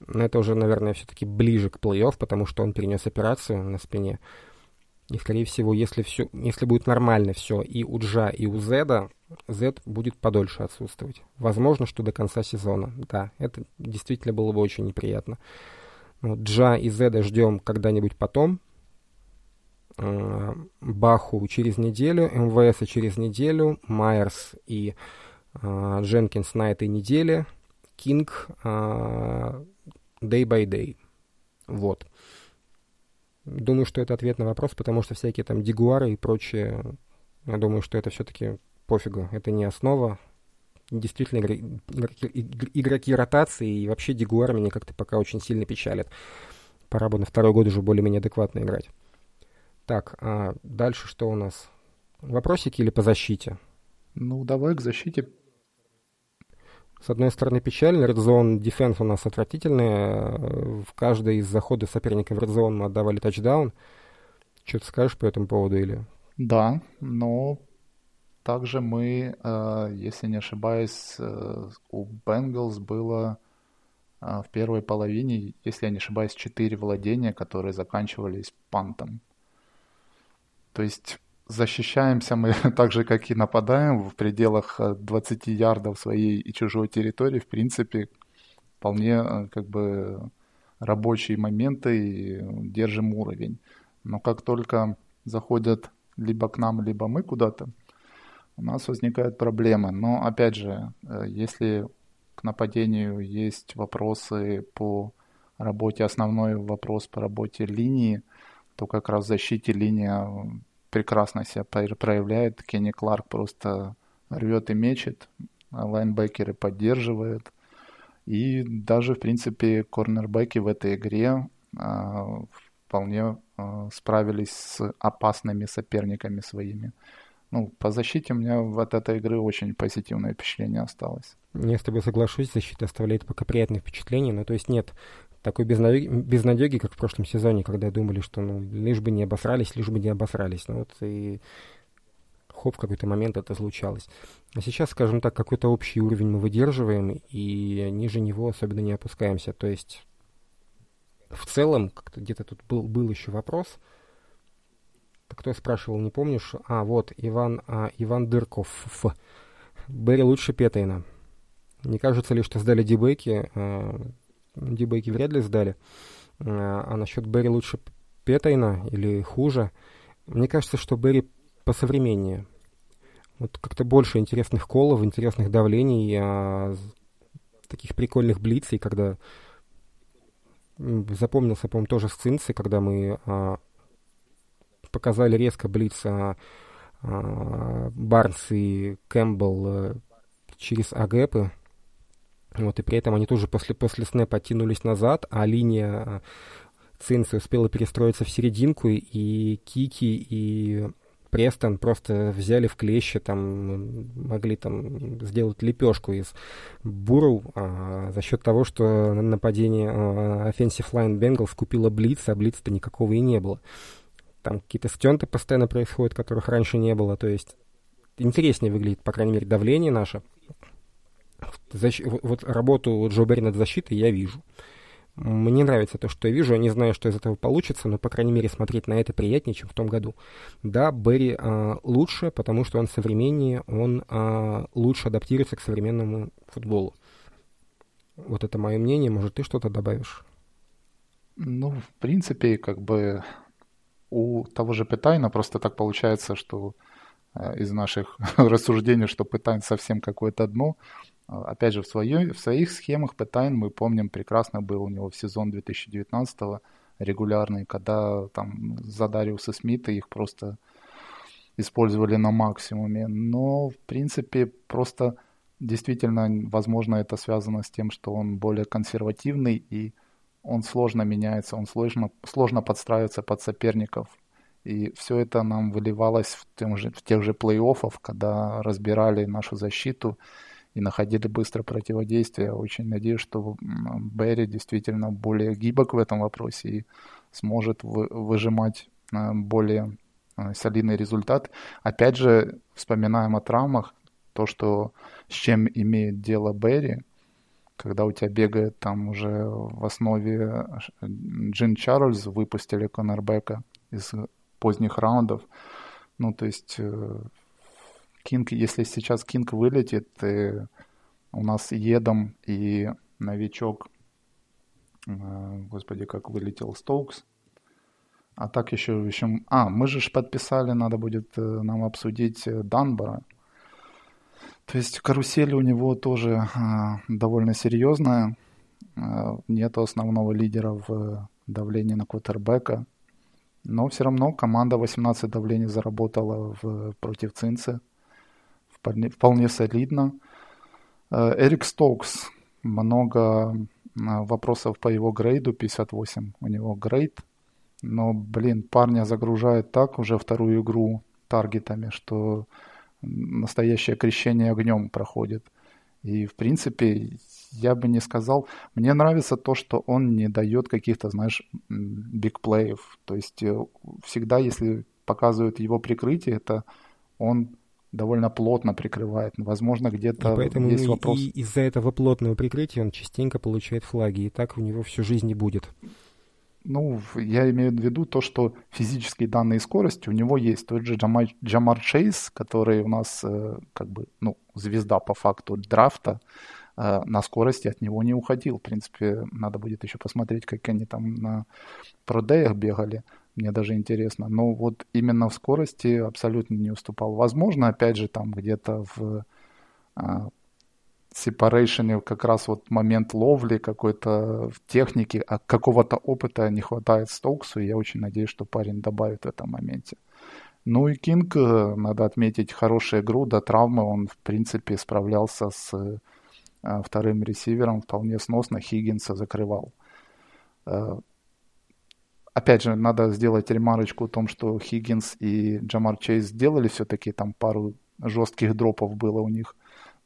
Но это уже, наверное, все-таки ближе к плей-офф, потому что он перенес операцию на спине. И, скорее всего, если, все, если будет нормально все и у Джа, и у Зеда, Зед будет подольше отсутствовать. Возможно, что до конца сезона. Да, это действительно было бы очень неприятно. Вот, Джа и Зеда ждем когда-нибудь потом. А, Баху через неделю, МВС через неделю, Майерс и а, Дженкинс на этой неделе, Кинг а, day by day. Вот. Думаю, что это ответ на вопрос, потому что всякие там дигуары и прочее, я думаю, что это все-таки пофигу. Это не основа. Действительно, игроки, игроки ротации и вообще дигуары меня как-то пока очень сильно печалят. Пора бы на второй год уже более-менее адекватно играть. Так, а дальше что у нас? Вопросики или по защите? Ну, давай к защите с одной стороны, печально. Zone Defense у нас отвратительный. В каждой из заходов соперника в Zone мы отдавали тачдаун. Что ты скажешь по этому поводу или? Да, но также мы, э, если не ошибаюсь, э, у Bengals было э, в первой половине, если я не ошибаюсь, четыре владения, которые заканчивались пантом. То есть защищаемся мы так же, как и нападаем в пределах 20 э, ярдов своей и чужой территории. В принципе, вполне э, как бы рабочие моменты и держим уровень. Но как только заходят либо к нам, либо мы куда-то, у нас возникают проблемы. Но опять же, э, если к нападению есть вопросы по работе, основной вопрос по работе линии, то как раз в защите линия прекрасно себя проявляет. Кенни Кларк просто рвет и мечет, а лайнбекеры поддерживают. И даже, в принципе, корнербеки в этой игре а, вполне а, справились с опасными соперниками своими. Ну, по защите у меня от этой игры очень позитивное впечатление осталось. Я с тобой соглашусь, защита оставляет пока приятное впечатление, но то есть нет такой безнадеги, безнадеги, как в прошлом сезоне, когда думали, что ну, лишь бы не обосрались, лишь бы не обосрались. Ну вот и хоп, в какой-то момент это случалось. А сейчас, скажем так, какой-то общий уровень мы выдерживаем, и ниже него особенно не опускаемся. То есть в целом, как-то где-то тут был, был еще вопрос. Кто спрашивал, не помнишь? А, вот, Иван, а, Иван Дырков. Берри лучше Петейна. Не кажется ли, что сдали дебеки? А, дебейки вряд ли сдали. А, а насчет Берри лучше Петайна или хуже? Мне кажется, что Берри посовременнее. Вот как-то больше интересных колов, интересных давлений, а, таких прикольных блицей, когда запомнился, по-моему, тоже с Цинцей, когда мы а, показали резко блиц а, а, Барнс и Кэмпбелл а, через агэпы, вот, и при этом они тоже после, после снэпа оттянулись назад, а линия э, Цинцы успела перестроиться в серединку, и Кики, и Престон просто взяли в клещи, там могли там сделать лепешку из Буру а, за счет того, что нападение а, Offensive Line Bengals купила Блиц, а Блица-то никакого и не было. Там какие-то стенты постоянно происходят, которых раньше не было, то есть интереснее выглядит, по крайней мере, давление наше защ... вот работу Джо Берри над защитой я вижу. Мне нравится то, что я вижу. Я не знаю, что из этого получится, но, по крайней мере, смотреть на это приятнее, чем в том году. Да, Берри э, лучше, потому что он современнее, он э, лучше адаптируется к современному футболу. Вот это мое мнение. Может, ты что-то добавишь? Ну, в принципе, как бы у того же Петайна просто так получается, что э, из наших рассуждений, что Петайн совсем какое-то дно, а, опять же, в, своей, в своих схемах Пэтайн, мы помним, прекрасно был у него в сезон 2019 регулярный, когда там за Дариуса Смита их просто использовали на максимуме. Но, в принципе, просто действительно, возможно, это связано с тем, что он более консервативный и он сложно меняется, он сложно, сложно подстраивается под соперников. И все это нам выливалось в, тем же, в тех же плей-оффах, когда разбирали нашу защиту и находили быстро противодействие. Очень надеюсь, что Берри действительно более гибок в этом вопросе и сможет вы, выжимать э, более э, солидный результат. Опять же, вспоминаем о травмах, то, что с чем имеет дело Берри, когда у тебя бегает там уже в основе Джин Чарльз, выпустили Конорбека из поздних раундов. Ну, то есть э, Кинг, если сейчас Кинг вылетит, и у нас Едом и новичок, э, господи, как вылетел Стоукс, а так еще, еще... А, мы же подписали, надо будет э, нам обсудить Данбора. То есть карусель у него тоже довольно серьезная. Нету основного лидера в давлении на квотербека. Но все равно команда 18 давлений заработала в, против Цинцы. Вполне, вполне солидно. А, Эрик Стоукс. Много а, вопросов по его грейду. 58 у него грейд. Но, блин, парня загружают так уже вторую игру таргетами, что настоящее крещение огнем проходит. И, в принципе, я бы не сказал... Мне нравится то, что он не дает каких-то, знаешь, бигплеев. То есть э, всегда, если показывают его прикрытие, это он довольно плотно прикрывает. Возможно, где-то и поэтому есть вопрос. И из-за этого плотного прикрытия он частенько получает флаги, и так у него всю жизнь и будет. Ну, я имею в виду то, что физические данные скорости у него есть. Тот же Джамар, Джамар Чейз, который у нас э, как бы, ну, звезда по факту драфта, э, на скорости от него не уходил. В принципе, надо будет еще посмотреть, как они там на продеях бегали. Мне даже интересно. Но вот именно в скорости абсолютно не уступал. Возможно, опять же, там где-то в э, сепарейшене как раз вот момент ловли какой-то в технике, а какого-то опыта не хватает Стоуксу, и я очень надеюсь, что парень добавит в этом моменте. Ну и Кинг, э, надо отметить, хорошая игру, до травмы он, в принципе, справлялся с э, вторым ресивером вполне сносно, Хиггинса закрывал. Опять же, надо сделать ремарочку о том, что Хиггинс и Джамар Чейз сделали все-таки там пару жестких дропов было у них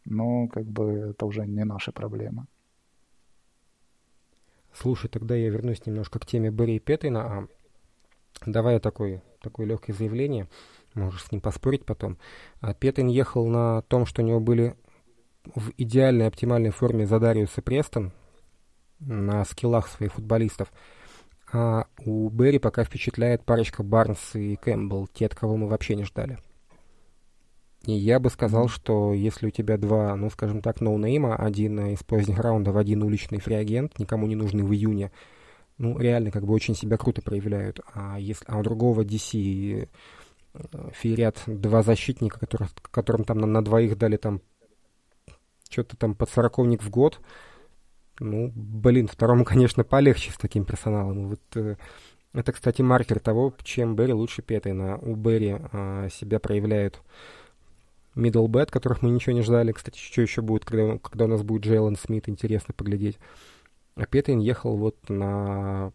но как бы это уже не наша проблема. Слушай, тогда я вернусь немножко к теме Берри Петрина. А, давай такое, такое легкое заявление, можешь с ним поспорить потом. А, Петтин ехал на том, что у него были в идеальной, оптимальной форме Задариус и Престон на скиллах своих футболистов. А у Берри пока впечатляет парочка Барнс и Кэмпбелл, те, от кого мы вообще не ждали. И я бы сказал, что если у тебя два, ну, скажем так, ноунейма, один из поздних раундов, один уличный free agent, никому не нужный в июне, ну, реально, как бы очень себя круто проявляют. А, если, а у другого DC э, феерят два защитника, которых, которым там на, на двоих дали там что-то там под сороковник в год. Ну, блин, второму, конечно, полегче с таким персоналом. Вот э, это, кстати, маркер того, чем Берри лучше Петрина. У Берри э, себя проявляют middle bet, которых мы ничего не ждали. Кстати, что еще будет, когда, когда у нас будет Джейлен Смит, интересно поглядеть. А Петрин ехал вот на,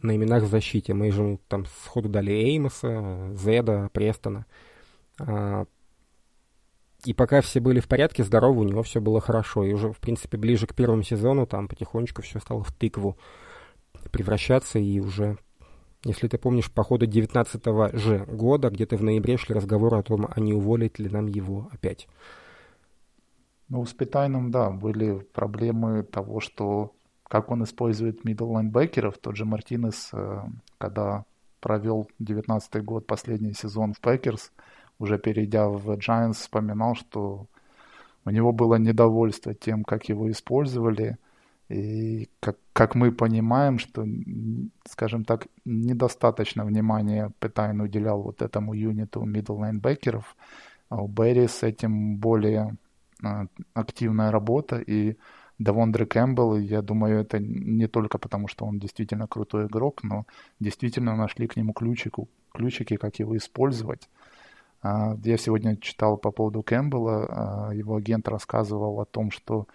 на именах в защите. Мы же там сходу дали Эймоса, Зеда, Престона. А, и пока все были в порядке, здоровы, у него все было хорошо. И уже, в принципе, ближе к первому сезону там потихонечку все стало в тыкву превращаться, и уже если ты помнишь, по ходу 19 же года, где-то в ноябре шли разговоры о том, а не уволить ли нам его опять. Ну, с Петайном, да, были проблемы того, что как он использует middle лайнбекеров. Тот же Мартинес, э, когда провел 19 год, последний сезон в Пекерс, уже перейдя в Giants, вспоминал, что у него было недовольство тем, как его использовали – и как, как мы понимаем, что, скажем так, недостаточно внимания Петайн уделял вот этому юниту linebackers, а у Берри с этим более а, активная работа, и Давондре Кэмпбелл, я думаю, это не только потому, что он действительно крутой игрок, но действительно нашли к нему ключику, ключики, как его использовать. А, я сегодня читал по поводу Кэмпбелла, а, его агент рассказывал о том, что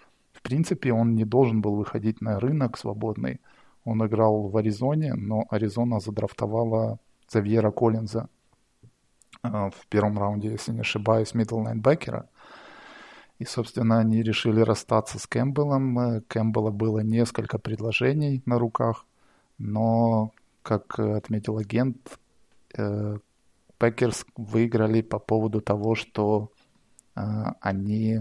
принципе, он не должен был выходить на рынок свободный. Он играл в Аризоне, но Аризона задрафтовала Завьера Коллинза а, в первом раунде, если не ошибаюсь, middle лайнбекера. И, собственно, они решили расстаться с Кэмпбеллом. Э, Кэмпбелла было несколько предложений на руках, но, как отметил агент, э, Пекерс выиграли по поводу того, что э, они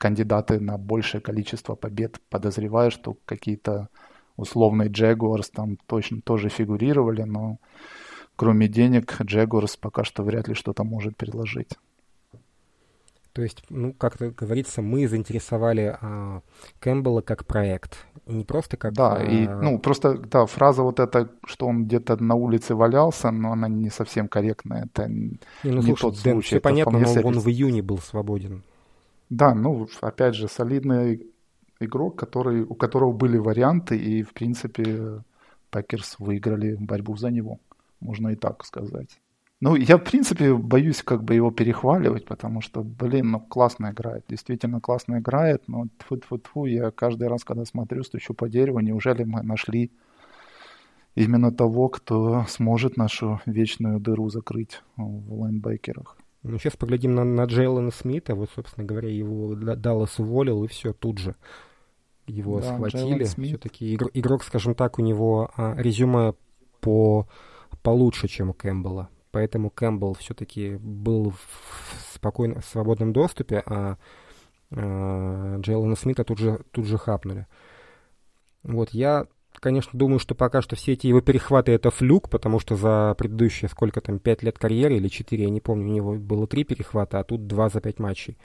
кандидаты на большее количество побед. Подозреваю, что какие-то условные Джегуарс там точно тоже фигурировали, но кроме денег Джегуарс пока что вряд ли что-то может предложить. То есть, ну, как говорится, мы заинтересовали а, Кэмпбелла как проект. Не просто как... Да, а... и, ну, просто, да, фраза вот эта, что он где-то на улице валялся, но она не совсем корректная. Это не, ну, не слушай, тот Дэн, случай. Все понятно, но он в июне был свободен. Да, ну, опять же, солидный игрок, который, у которого были варианты, и, в принципе, Пекерс выиграли борьбу за него. Можно и так сказать. Ну, я, в принципе, боюсь как бы его перехваливать, потому что, блин, ну, классно играет. Действительно классно играет, но тьфу-тьфу-тьфу, я каждый раз, когда смотрю, стучу по дереву, неужели мы нашли именно того, кто сможет нашу вечную дыру закрыть в лайнбекерах. Ну, сейчас поглядим на, на Джейлона Смита. Вот, собственно говоря, его Даллас уволил, и все, тут же его да, схватили. Все-таки игр, игрок, скажем так, у него а, резюме по получше, чем у Кэмпбелла поэтому Кэмпбелл все-таки был в спокойном, свободном доступе, а э, Джейлона Смита тут же, тут же хапнули. Вот, я, конечно, думаю, что пока что все эти его перехваты это флюк, потому что за предыдущие, сколько там, пять лет карьеры или четыре, я не помню, у него было три перехвата, а тут два за пять матчей.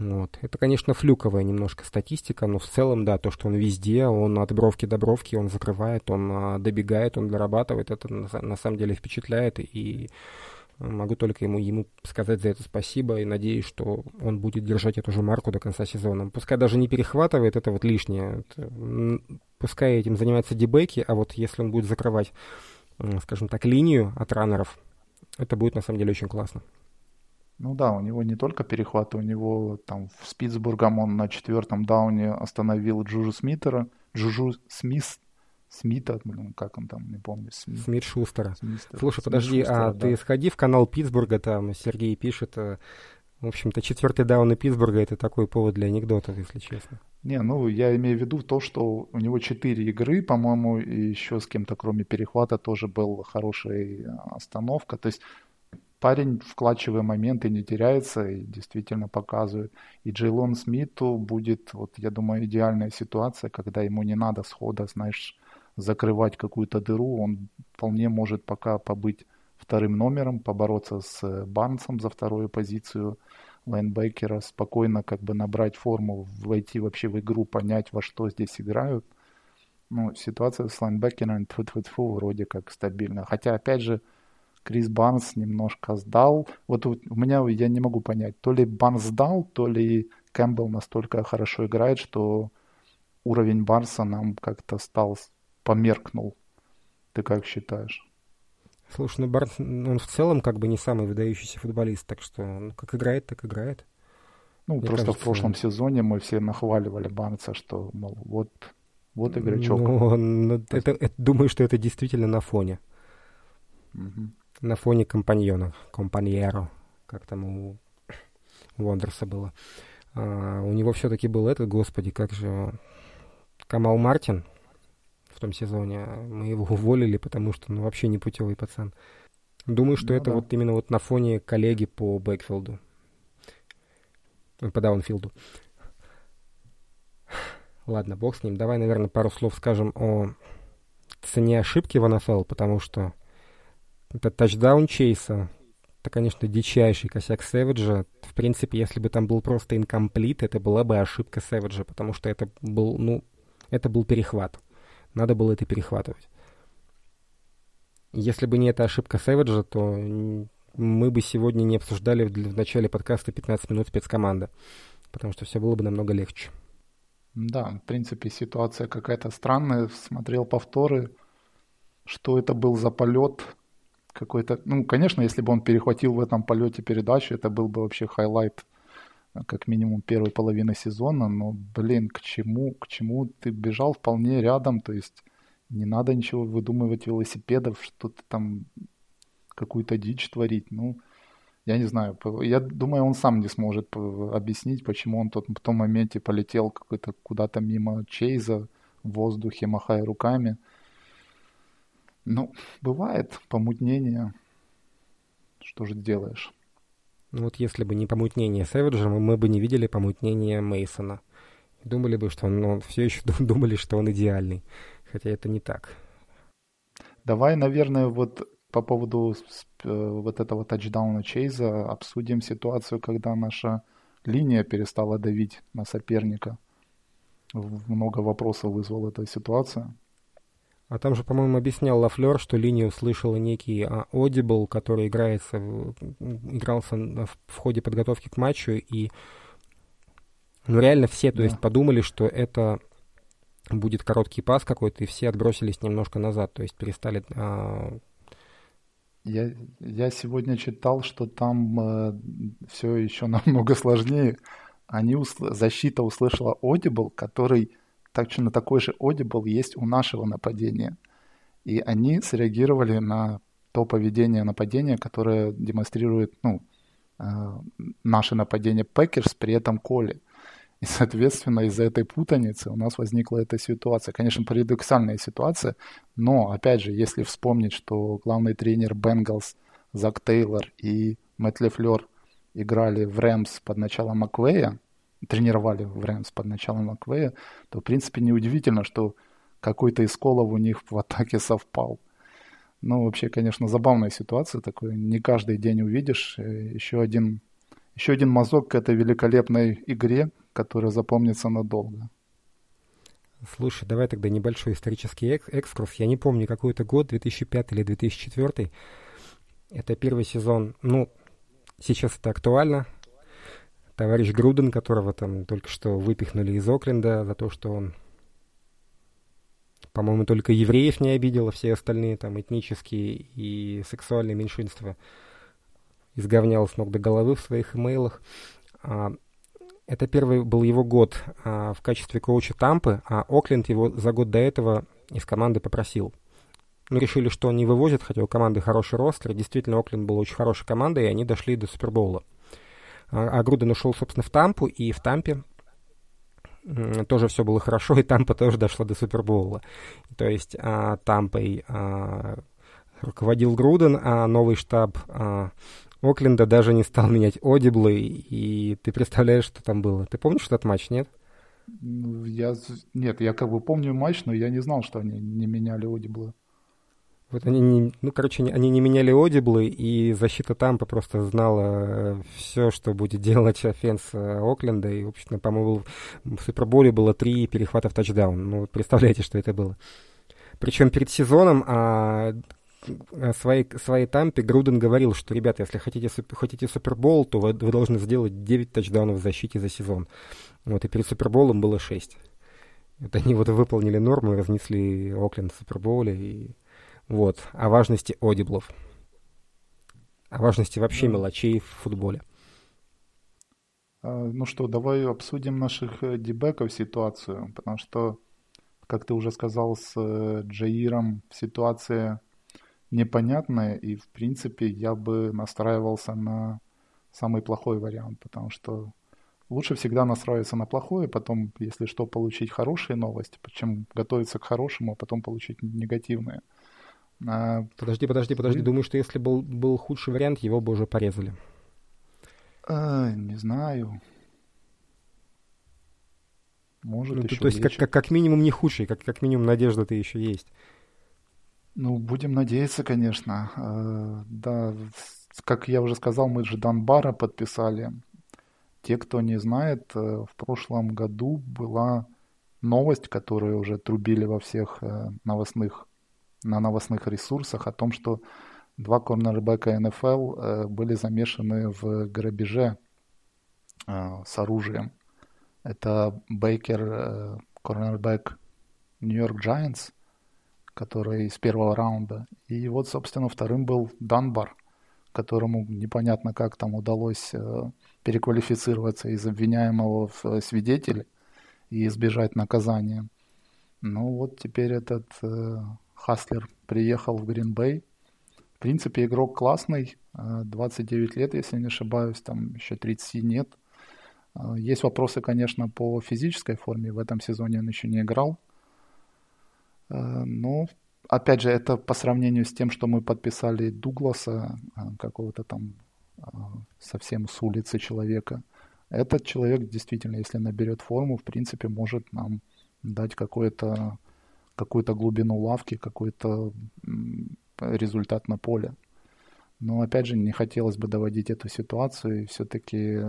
Вот. Это, конечно, флюковая немножко статистика, но в целом, да, то, что он везде, он от бровки до бровки, он закрывает, он а, добегает, он дорабатывает, это на, самом деле впечатляет, и могу только ему, ему сказать за это спасибо, и надеюсь, что он будет держать эту же марку до конца сезона. Пускай даже не перехватывает, это вот лишнее. Это, пускай этим занимается дебеки, а вот если он будет закрывать, скажем так, линию от раннеров, это будет на самом деле очень классно. Ну да, у него не только перехваты, у него там с Питтсбургом он на четвертом дауне остановил Джужу Смитера, Джужу Смис, Смита, блин, как он там, не помню. Смит, Смит Шустера. Смистер. Слушай, подожди, Смит Шустера, а да. ты сходи в канал Питтсбурга, там Сергей пишет, э, в общем-то, четвертый даун Питтсбурга это такой повод для анекдотов, если честно. Не, ну я имею в виду то, что у него четыре игры, по-моему, и еще с кем-то, кроме перехвата, тоже была хорошая остановка. То есть парень в клатчевые моменты не теряется и действительно показывает. И Джейлон Смиту будет, вот я думаю, идеальная ситуация, когда ему не надо схода, знаешь, закрывать какую-то дыру. Он вполне может пока побыть вторым номером, побороться с Барнсом за вторую позицию лайнбекера, спокойно как бы набрать форму, войти вообще в игру, понять, во что здесь играют. Ну, ситуация с лайнбекером тьфу -тьфу -тьфу, вроде как стабильна. Хотя, опять же, Крис Барнс немножко сдал. Вот у меня я не могу понять, то ли Барнс сдал, то ли Кэмпбелл настолько хорошо играет, что уровень Барнса нам как-то стал, померкнул. Ты как считаешь? Слушай, ну Барнс, он в целом как бы не самый выдающийся футболист, так что ну, как играет, так играет. Ну, Мне просто кажется, в прошлом сезоне мы все нахваливали Барнса, что, мол, вот, вот игрочок. Ну, ну это, это, думаю, что это действительно на фоне. Угу на фоне компаньона, компаньеро, как там у Вондерса было. А, у него все-таки был этот, господи, как же, Камал Мартин в том сезоне. Мы его уволили, потому что, ну, вообще не путевый пацан. Думаю, что ну, это да. вот именно вот на фоне коллеги по бэкфилду. По даунфилду. Ладно, бог с ним. Давай, наверное, пару слов скажем о цене ошибки в НФЛ, потому что это тачдаун Чейса. Это, конечно, дичайший косяк Сэвиджа. В принципе, если бы там был просто инкомплит, это была бы ошибка Сэвиджа, потому что это был, ну, это был перехват. Надо было это перехватывать. Если бы не эта ошибка Сэвиджа, то мы бы сегодня не обсуждали в, начале подкаста 15 минут спецкоманда, потому что все было бы намного легче. Да, в принципе, ситуация какая-то странная. Смотрел повторы, что это был за полет, какой-то... Ну, конечно, если бы он перехватил в этом полете передачу, это был бы вообще highlight как минимум первой половины сезона, но, блин, к чему, к чему ты бежал вполне рядом, то есть не надо ничего выдумывать велосипедов, что-то там, какую-то дичь творить, ну, я не знаю, я думаю, он сам не сможет объяснить, почему он тот, в том моменте полетел какой-то куда-то мимо Чейза в воздухе, махая руками. Ну, бывает помутнение. Что же делаешь? Ну вот если бы не помутнение Сэвиджа, мы бы не видели помутнение Мейсона. Думали бы, что он, ну, все еще думали, что он идеальный. Хотя это не так. Давай, наверное, вот по поводу э, вот этого тачдауна Чейза обсудим ситуацию, когда наша линия перестала давить на соперника. Много вопросов вызвала эта ситуация. А там же, по-моему, объяснял Лафлер, что линию услышала некий а, Audible, который играется, игрался в ходе подготовки к матчу, и ну, реально все, то да. есть, подумали, что это будет короткий пас какой-то, и все отбросились немножко назад, то есть перестали... А... Я, я сегодня читал, что там э, все еще намного сложнее. Они усл... Защита услышала Audible, который точно такой же Audible есть у нашего нападения. И они среагировали на то поведение нападения, которое демонстрирует ну, э, наше нападение Packers при этом call е. И, соответственно, из-за этой путаницы у нас возникла эта ситуация. Конечно, парадоксальная ситуация, но, опять же, если вспомнить, что главный тренер Бенгалс Зак Тейлор и Мэтт Лефлер играли в Рэмс под началом Маквея, тренировали Рэмс под началом Маквея, то, в принципе, неудивительно, что какой-то из колов у них в атаке совпал. Ну, вообще, конечно, забавная ситуация такой. Не каждый день увидишь. Э, еще один, еще один мазок к этой великолепной игре, которая запомнится надолго. Слушай, давай тогда небольшой исторический экскурс. Я не помню, какой это год, 2005 или 2004. Это первый сезон. Ну, сейчас это актуально товарищ Груден, которого там только что выпихнули из Окленда за то, что он, по-моему, только евреев не обидел, а все остальные там этнические и сексуальные меньшинства изговнял с ног до головы в своих имейлах. А, это первый был его год а, в качестве коуча Тампы, а Окленд его за год до этого из команды попросил. Ну, решили, что не вывозит, хотя у команды хороший ростер. Действительно, Окленд был очень хорошей командой, и они дошли до Супербоула. А, а Груден ушел, собственно, в Тампу, и в Тампе тоже все было хорошо, и Тампа тоже дошла до Супербоула. То есть а, Тампой а, руководил Груден, а новый штаб Окленда даже не стал менять audible ы, и ты представляешь, что там было. Ты помнишь этот матч, нет? Я, нет, я как бы помню матч, но я не знал, что они не меняли audible ы. Вот они не, ну, короче, они не меняли audible ы, и защита Тампа просто знала э, все, что будет делать offense э, Окленда. И, в общем, по-моему, в Суперболе было три перехвата в тачдаун. Ну, представляете, что это было. Причем перед сезоном а, своей, своей Тампе Груден говорил, что, ребята, если хотите, хотите Супербол, то вы, вы должны сделать 9 тачдаунов в защите за сезон. Вот, и перед Суперболом было 6. Вот они вот выполнили норму, разнесли Окленд в Суперболе, и вот, о важности одиблов. О важности вообще да. мелочей в футболе. А, ну что, давай обсудим наших э, дебеков ситуацию, потому что, как ты уже сказал, с э, Джаиром ситуация непонятная, и в принципе я бы настраивался на самый плохой вариант, потому что лучше всегда настраиваться на плохое, потом, если что, получить хорошие новости, чем готовиться к хорошему, а потом получить негативные. А, подожди, подожди, подожди. Вы... Думаю, что если был, был худший вариант, его бы уже порезали. А, не знаю. Может, ну, еще То есть, как, как, как минимум не худший, как, как минимум надежда-то еще есть. Ну, будем надеяться, конечно. А, да, как я уже сказал, мы же Донбара подписали. Те, кто не знает, э, в прошлом году была новость, которую уже трубили во всех э, новостных на новостных ресурсах о том, что два корнербека НФЛ э, были замешаны в грабеже э, с оружием. Это Бейкер, э, корнербек Нью-Йорк Giants, который из первого раунда. И вот, собственно, вторым был Данбар, которому непонятно как там удалось переквалифицироваться из обвиняемого в свидетеля и избежать наказания. Ну вот теперь этот Хаслер приехал в Гринбей. В принципе, игрок классный, 29 лет, если не ошибаюсь, там еще 30 нет. Есть вопросы, конечно, по физической форме. В этом сезоне он еще не играл. Но опять же, это по сравнению с тем, что мы подписали Дугласа, какого-то там совсем с улицы человека. Этот человек действительно, если наберет форму, в принципе, может нам дать какое-то какую-то глубину лавки, какой-то результат на поле. Но опять же, не хотелось бы доводить эту ситуацию. И все-таки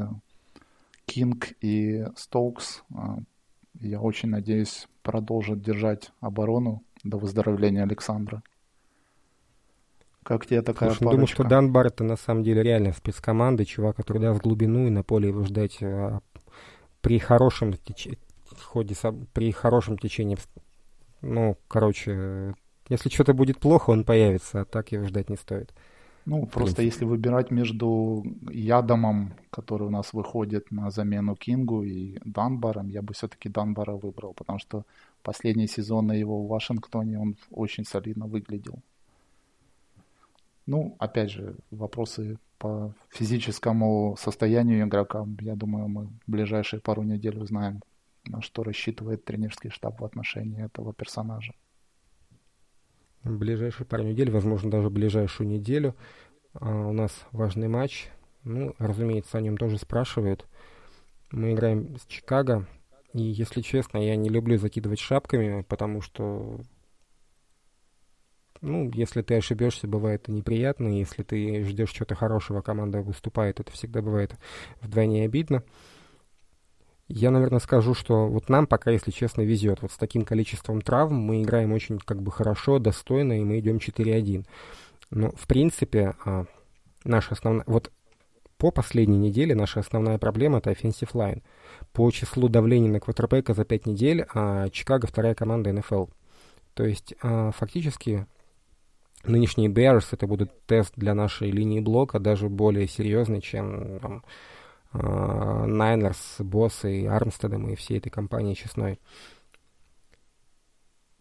Кинг и Стоукс, а, я очень надеюсь, продолжат держать оборону до выздоровления Александра. Как тебе такая Слушай, ну, думаю, что Данбар это на самом деле реально спецкоманда, чувак, который даст глубину, и на поле его ждать а, при хорошем теч... ходе, при хорошем течении. Ну, короче, если что-то будет плохо, он появится, а так его ждать не стоит. Ну, просто если выбирать между Ядомом, который у нас выходит на замену Кингу, и Данбаром, я бы все-таки Данбара выбрал, потому что последние сезоны его в Вашингтоне он очень солидно выглядел. Ну, опять же, вопросы по физическому состоянию игрока, я думаю, мы в ближайшие пару недель узнаем, на что рассчитывает тренерский штаб в отношении этого персонажа ближайшие пару недель, возможно, даже ближайшую неделю. А, у нас важный матч. Ну, разумеется, о нем тоже спрашивают. Мы играем с Чикаго. И, если честно, я не люблю закидывать шапками, потому что, ну, если ты ошибешься, бывает неприятно. Если ты ждешь чего-то хорошего, команда выступает, это всегда бывает вдвойне обидно. Я, наверное, скажу, что вот нам пока, если честно, везет. Вот с таким количеством травм мы играем очень как бы хорошо, достойно, и мы идем 4-1. Но, в принципе, а, наша основная... Вот по последней неделе наша основная проблема — это offensive line. По числу давлений на квотербека за 5 недель а Чикаго вторая команда НФЛ. То есть, а, фактически, нынешние Bears — это будет тест для нашей линии блока, даже более серьезный, чем там, Найнерс, Боссы, Армстедом и всей этой компании честной.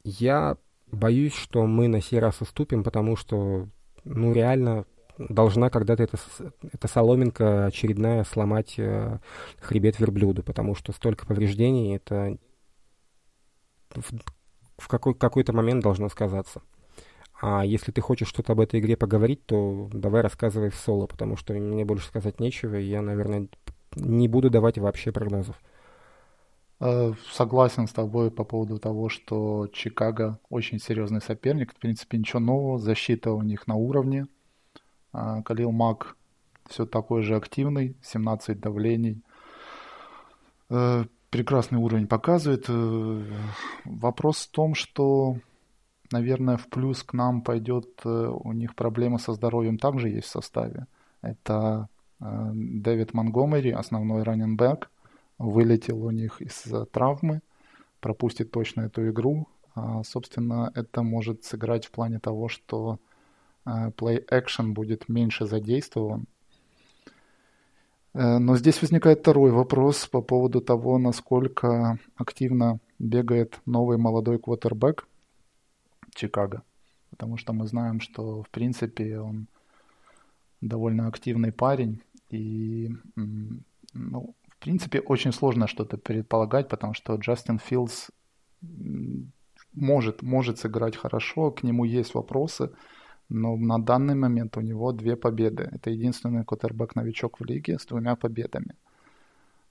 Я боюсь, что мы на сей раз уступим, потому что, ну, реально должна когда-то эта, эта соломинка очередная сломать э, хребет верблюду, потому что столько повреждений, это в, в какой, какой-то момент должно сказаться. А если ты хочешь что-то об этой игре поговорить, то давай рассказывай в соло, потому что мне больше сказать нечего, и я, наверное, не буду давать вообще прогнозов. Э, согласен с тобой по поводу того, что Чикаго очень серьезный соперник. В принципе, ничего нового. Защита у них на уровне. А, Калил Мак все такой же активный. 17 давлений. Э, прекрасный уровень показывает. Э, вопрос в том, что наверное, в плюс к нам пойдет, э, у них проблемы со здоровьем также есть в составе. Это э, Дэвид Монгомери, основной раненбэк, вылетел у них из травмы, пропустит точно эту игру. А, собственно, это может сыграть в плане того, что э, play action будет меньше задействован. Но здесь возникает второй вопрос по поводу того, насколько активно бегает новый молодой квотербек. Чикаго. Потому что мы знаем, что, в принципе, он довольно активный парень. И, ну, в принципе, очень сложно что-то предполагать, потому что Джастин Филдс может, может сыграть хорошо, к нему есть вопросы, но на данный момент у него две победы. Это единственный кутербэк-новичок в лиге с двумя победами.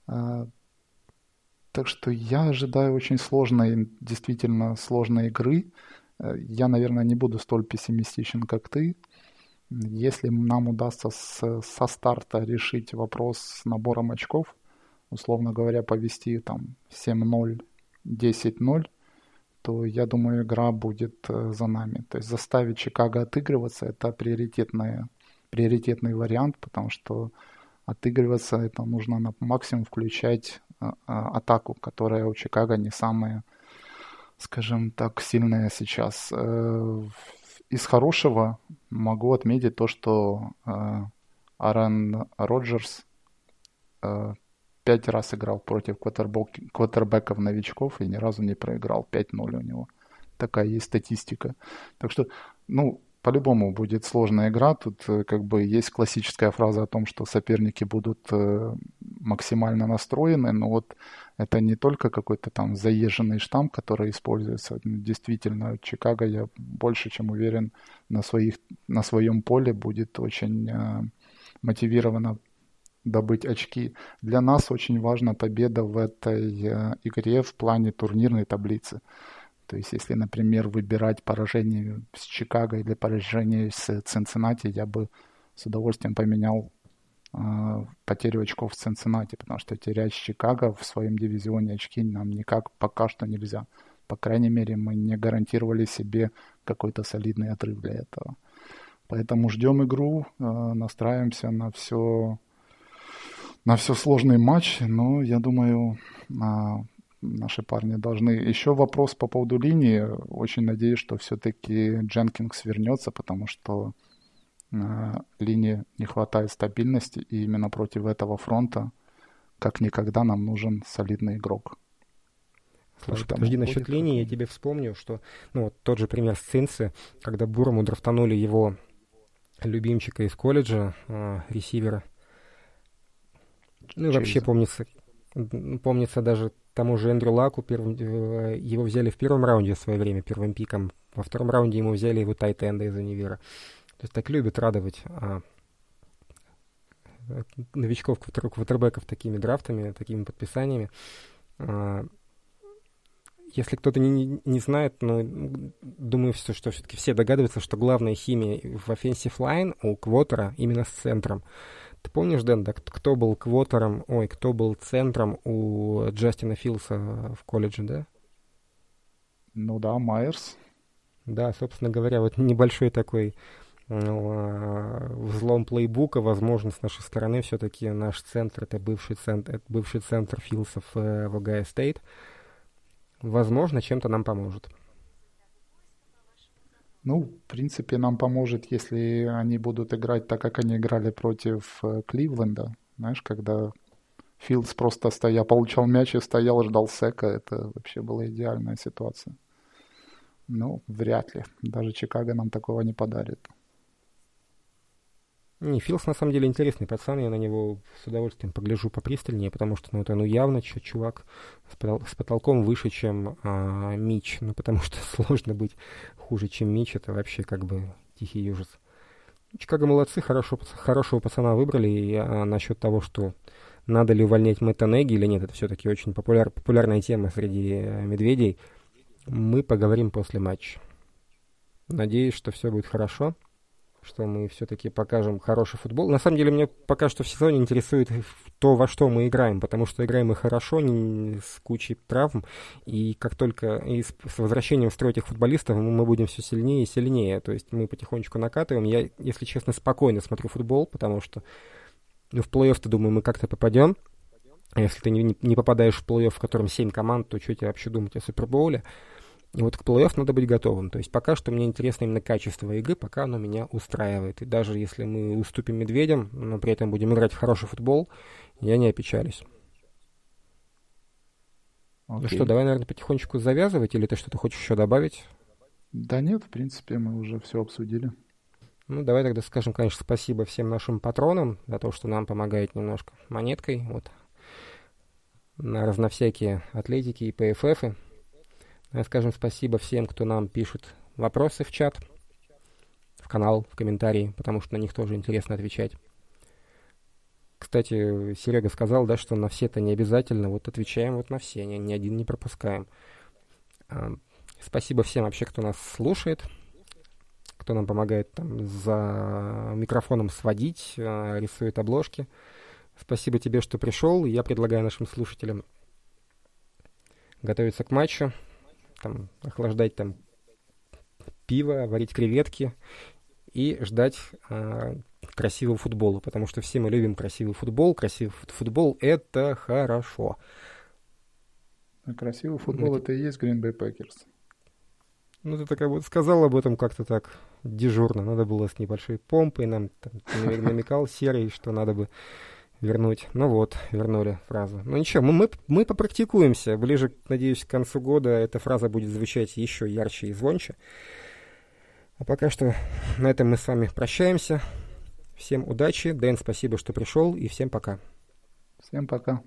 А, так что я ожидаю очень сложной, действительно сложной игры. Э, я, наверное, не буду столь пессимистичен, как ты. Если нам удастся с, со старта решить вопрос с набором очков, условно говоря, повести там 7-0, 10-0, то я думаю, игра будет э, за нами. То есть заставить Чикаго отыгрываться это приоритетный, приоритетный вариант, потому что отыгрываться это нужно на максимум включать а, атаку, которая у Чикаго не самая скажем так, сильная сейчас. Э, из хорошего могу отметить то, что э, Аарон Роджерс э, пять раз играл против квотербеков новичков и ни разу не проиграл. 5-0 у него. Такая есть статистика. Так что, ну, по-любому будет сложная игра. Тут как бы есть классическая фраза о том, что соперники будут максимально настроены, но вот это не только какой-то там заезженный штамп, который используется. Действительно, Чикаго, я больше чем уверен, на, своих, на своем поле будет очень э, мотивированно добыть очки. Для нас очень важна победа в этой э, игре в плане турнирной таблицы. То есть, если, например, выбирать поражение с Чикаго или поражение с Цинциннати, я бы с удовольствием поменял потерю очков в Цинциннати, потому что терять Чикаго в своем дивизионе очки нам никак пока что нельзя. По крайней мере, мы не гарантировали себе какой-то солидный отрыв для этого. Поэтому ждем игру, э, настраиваемся на все, на все сложный матч, но я думаю, э, наши парни должны. Еще вопрос по поводу линии. Очень надеюсь, что все-таки Дженкинс вернется, потому что э, линии не хватает стабильности, и именно против этого фронта как никогда нам нужен солидный игрок. Слушай, Поэтому подожди, насчет линии я тебе вспомню, что ну, вот тот же пример с Цинцы, когда Бурому драфтанули его любимчика из колледжа, э, ресивера. Ну и вообще помнится, помнится даже тому же Эндрю Лаку, первым, э, его взяли в первом раунде в свое время, первым пиком. Во втором раунде ему взяли его тайтенда из универа. То есть так любят радовать а, новичков квотербеков такими драфтами, такими подписаниями. А, если кто-то не, не знает, но думаю, что, что все-таки все догадываются, что главная химия в offensive line у квотера именно с центром. Ты помнишь, Дэн, да, кто был квотером, ой, кто был центром у Джастина Филса в колледже, да? Ну да, Майерс. Да, собственно говоря, вот небольшой такой взлом плейбука, возможно, с нашей стороны все-таки наш центр, это бывший центр, это бывший центр Филсов э, в Огайо Стейт, возможно, чем-то нам поможет. Ну, в принципе, нам поможет, если они будут играть так, как они играли против э, Кливленда. Знаешь, когда Филдс просто стоял, получал мяч и стоял, ждал сека. Это вообще была идеальная ситуация. Ну, вряд ли. Даже Чикаго нам такого не подарит. Не, Филс на самом деле интересный пацан, я на него с удовольствием погляжу попристальнее, потому что ну, это ну явно чувак с, потол- с потолком выше, чем а, Мич, ну потому что сложно быть хуже, чем Мич, это вообще как бы тихий ужас. Чикаго молодцы, хорошо, хорошего пацана выбрали, и а, насчет того, что надо ли увольнять Мэтта Неги или нет, это все-таки очень популяр, популярная тема среди э, медведей, мы поговорим после матча. Надеюсь, что все будет хорошо что мы все-таки покажем хороший футбол. На самом деле, меня пока что в сезоне интересует то, во что мы играем, потому что играем мы хорошо, не с кучей травм, и как только и с, с возвращением в строй этих футболистов мы будем все сильнее и сильнее. То есть мы потихонечку накатываем. Я, если честно, спокойно смотрю футбол, потому что ну, в плей-офф, ты думаю, мы как-то попадем. А если ты не, не попадаешь в плей-офф, в котором 7 команд, то что тебе вообще думать о Супербоуле? Вот к плей-офф надо быть готовым. То есть пока что мне интересно именно качество игры, пока оно меня устраивает. И даже если мы уступим медведям, но при этом будем играть в хороший футбол, я не опечалюсь. Okay. Ну что, давай, наверное, потихонечку завязывать, или ты что-то хочешь еще добавить? Да нет, в принципе, мы уже все обсудили. Ну, давай тогда скажем, конечно, спасибо всем нашим патронам за то, что нам помогает немножко монеткой, вот, на разновсякие атлетики и ПФФы. Скажем спасибо всем, кто нам пишет вопросы в чат, в канал, в комментарии, потому что на них тоже интересно отвечать. Кстати, Серега сказал, да, что на все это не обязательно. Вот отвечаем вот на все, ни, ни один не пропускаем. А, спасибо всем вообще, кто нас слушает, кто нам помогает там за микрофоном сводить, а, рисует обложки. Спасибо тебе, что пришел. Я предлагаю нашим слушателям готовиться к матчу там, охлаждать там пиво, варить креветки и ждать э, красивого футбола, потому что все мы любим красивый футбол. Красивый футбол — это хорошо. А красивый футбол — это и есть Green Bay Packers. Ну, ты так вот сказал об этом как-то так дежурно. Надо было с небольшой помпой. Нам там, намекал Серый, что надо бы вернуть. Ну вот, вернули фразу. Ну ничего, мы, мы, мы попрактикуемся. Ближе, надеюсь, к концу года эта фраза будет звучать еще ярче и звонче. А пока что на этом мы с вами прощаемся. Всем удачи. Дэн, спасибо, что пришел. И всем пока. Всем пока.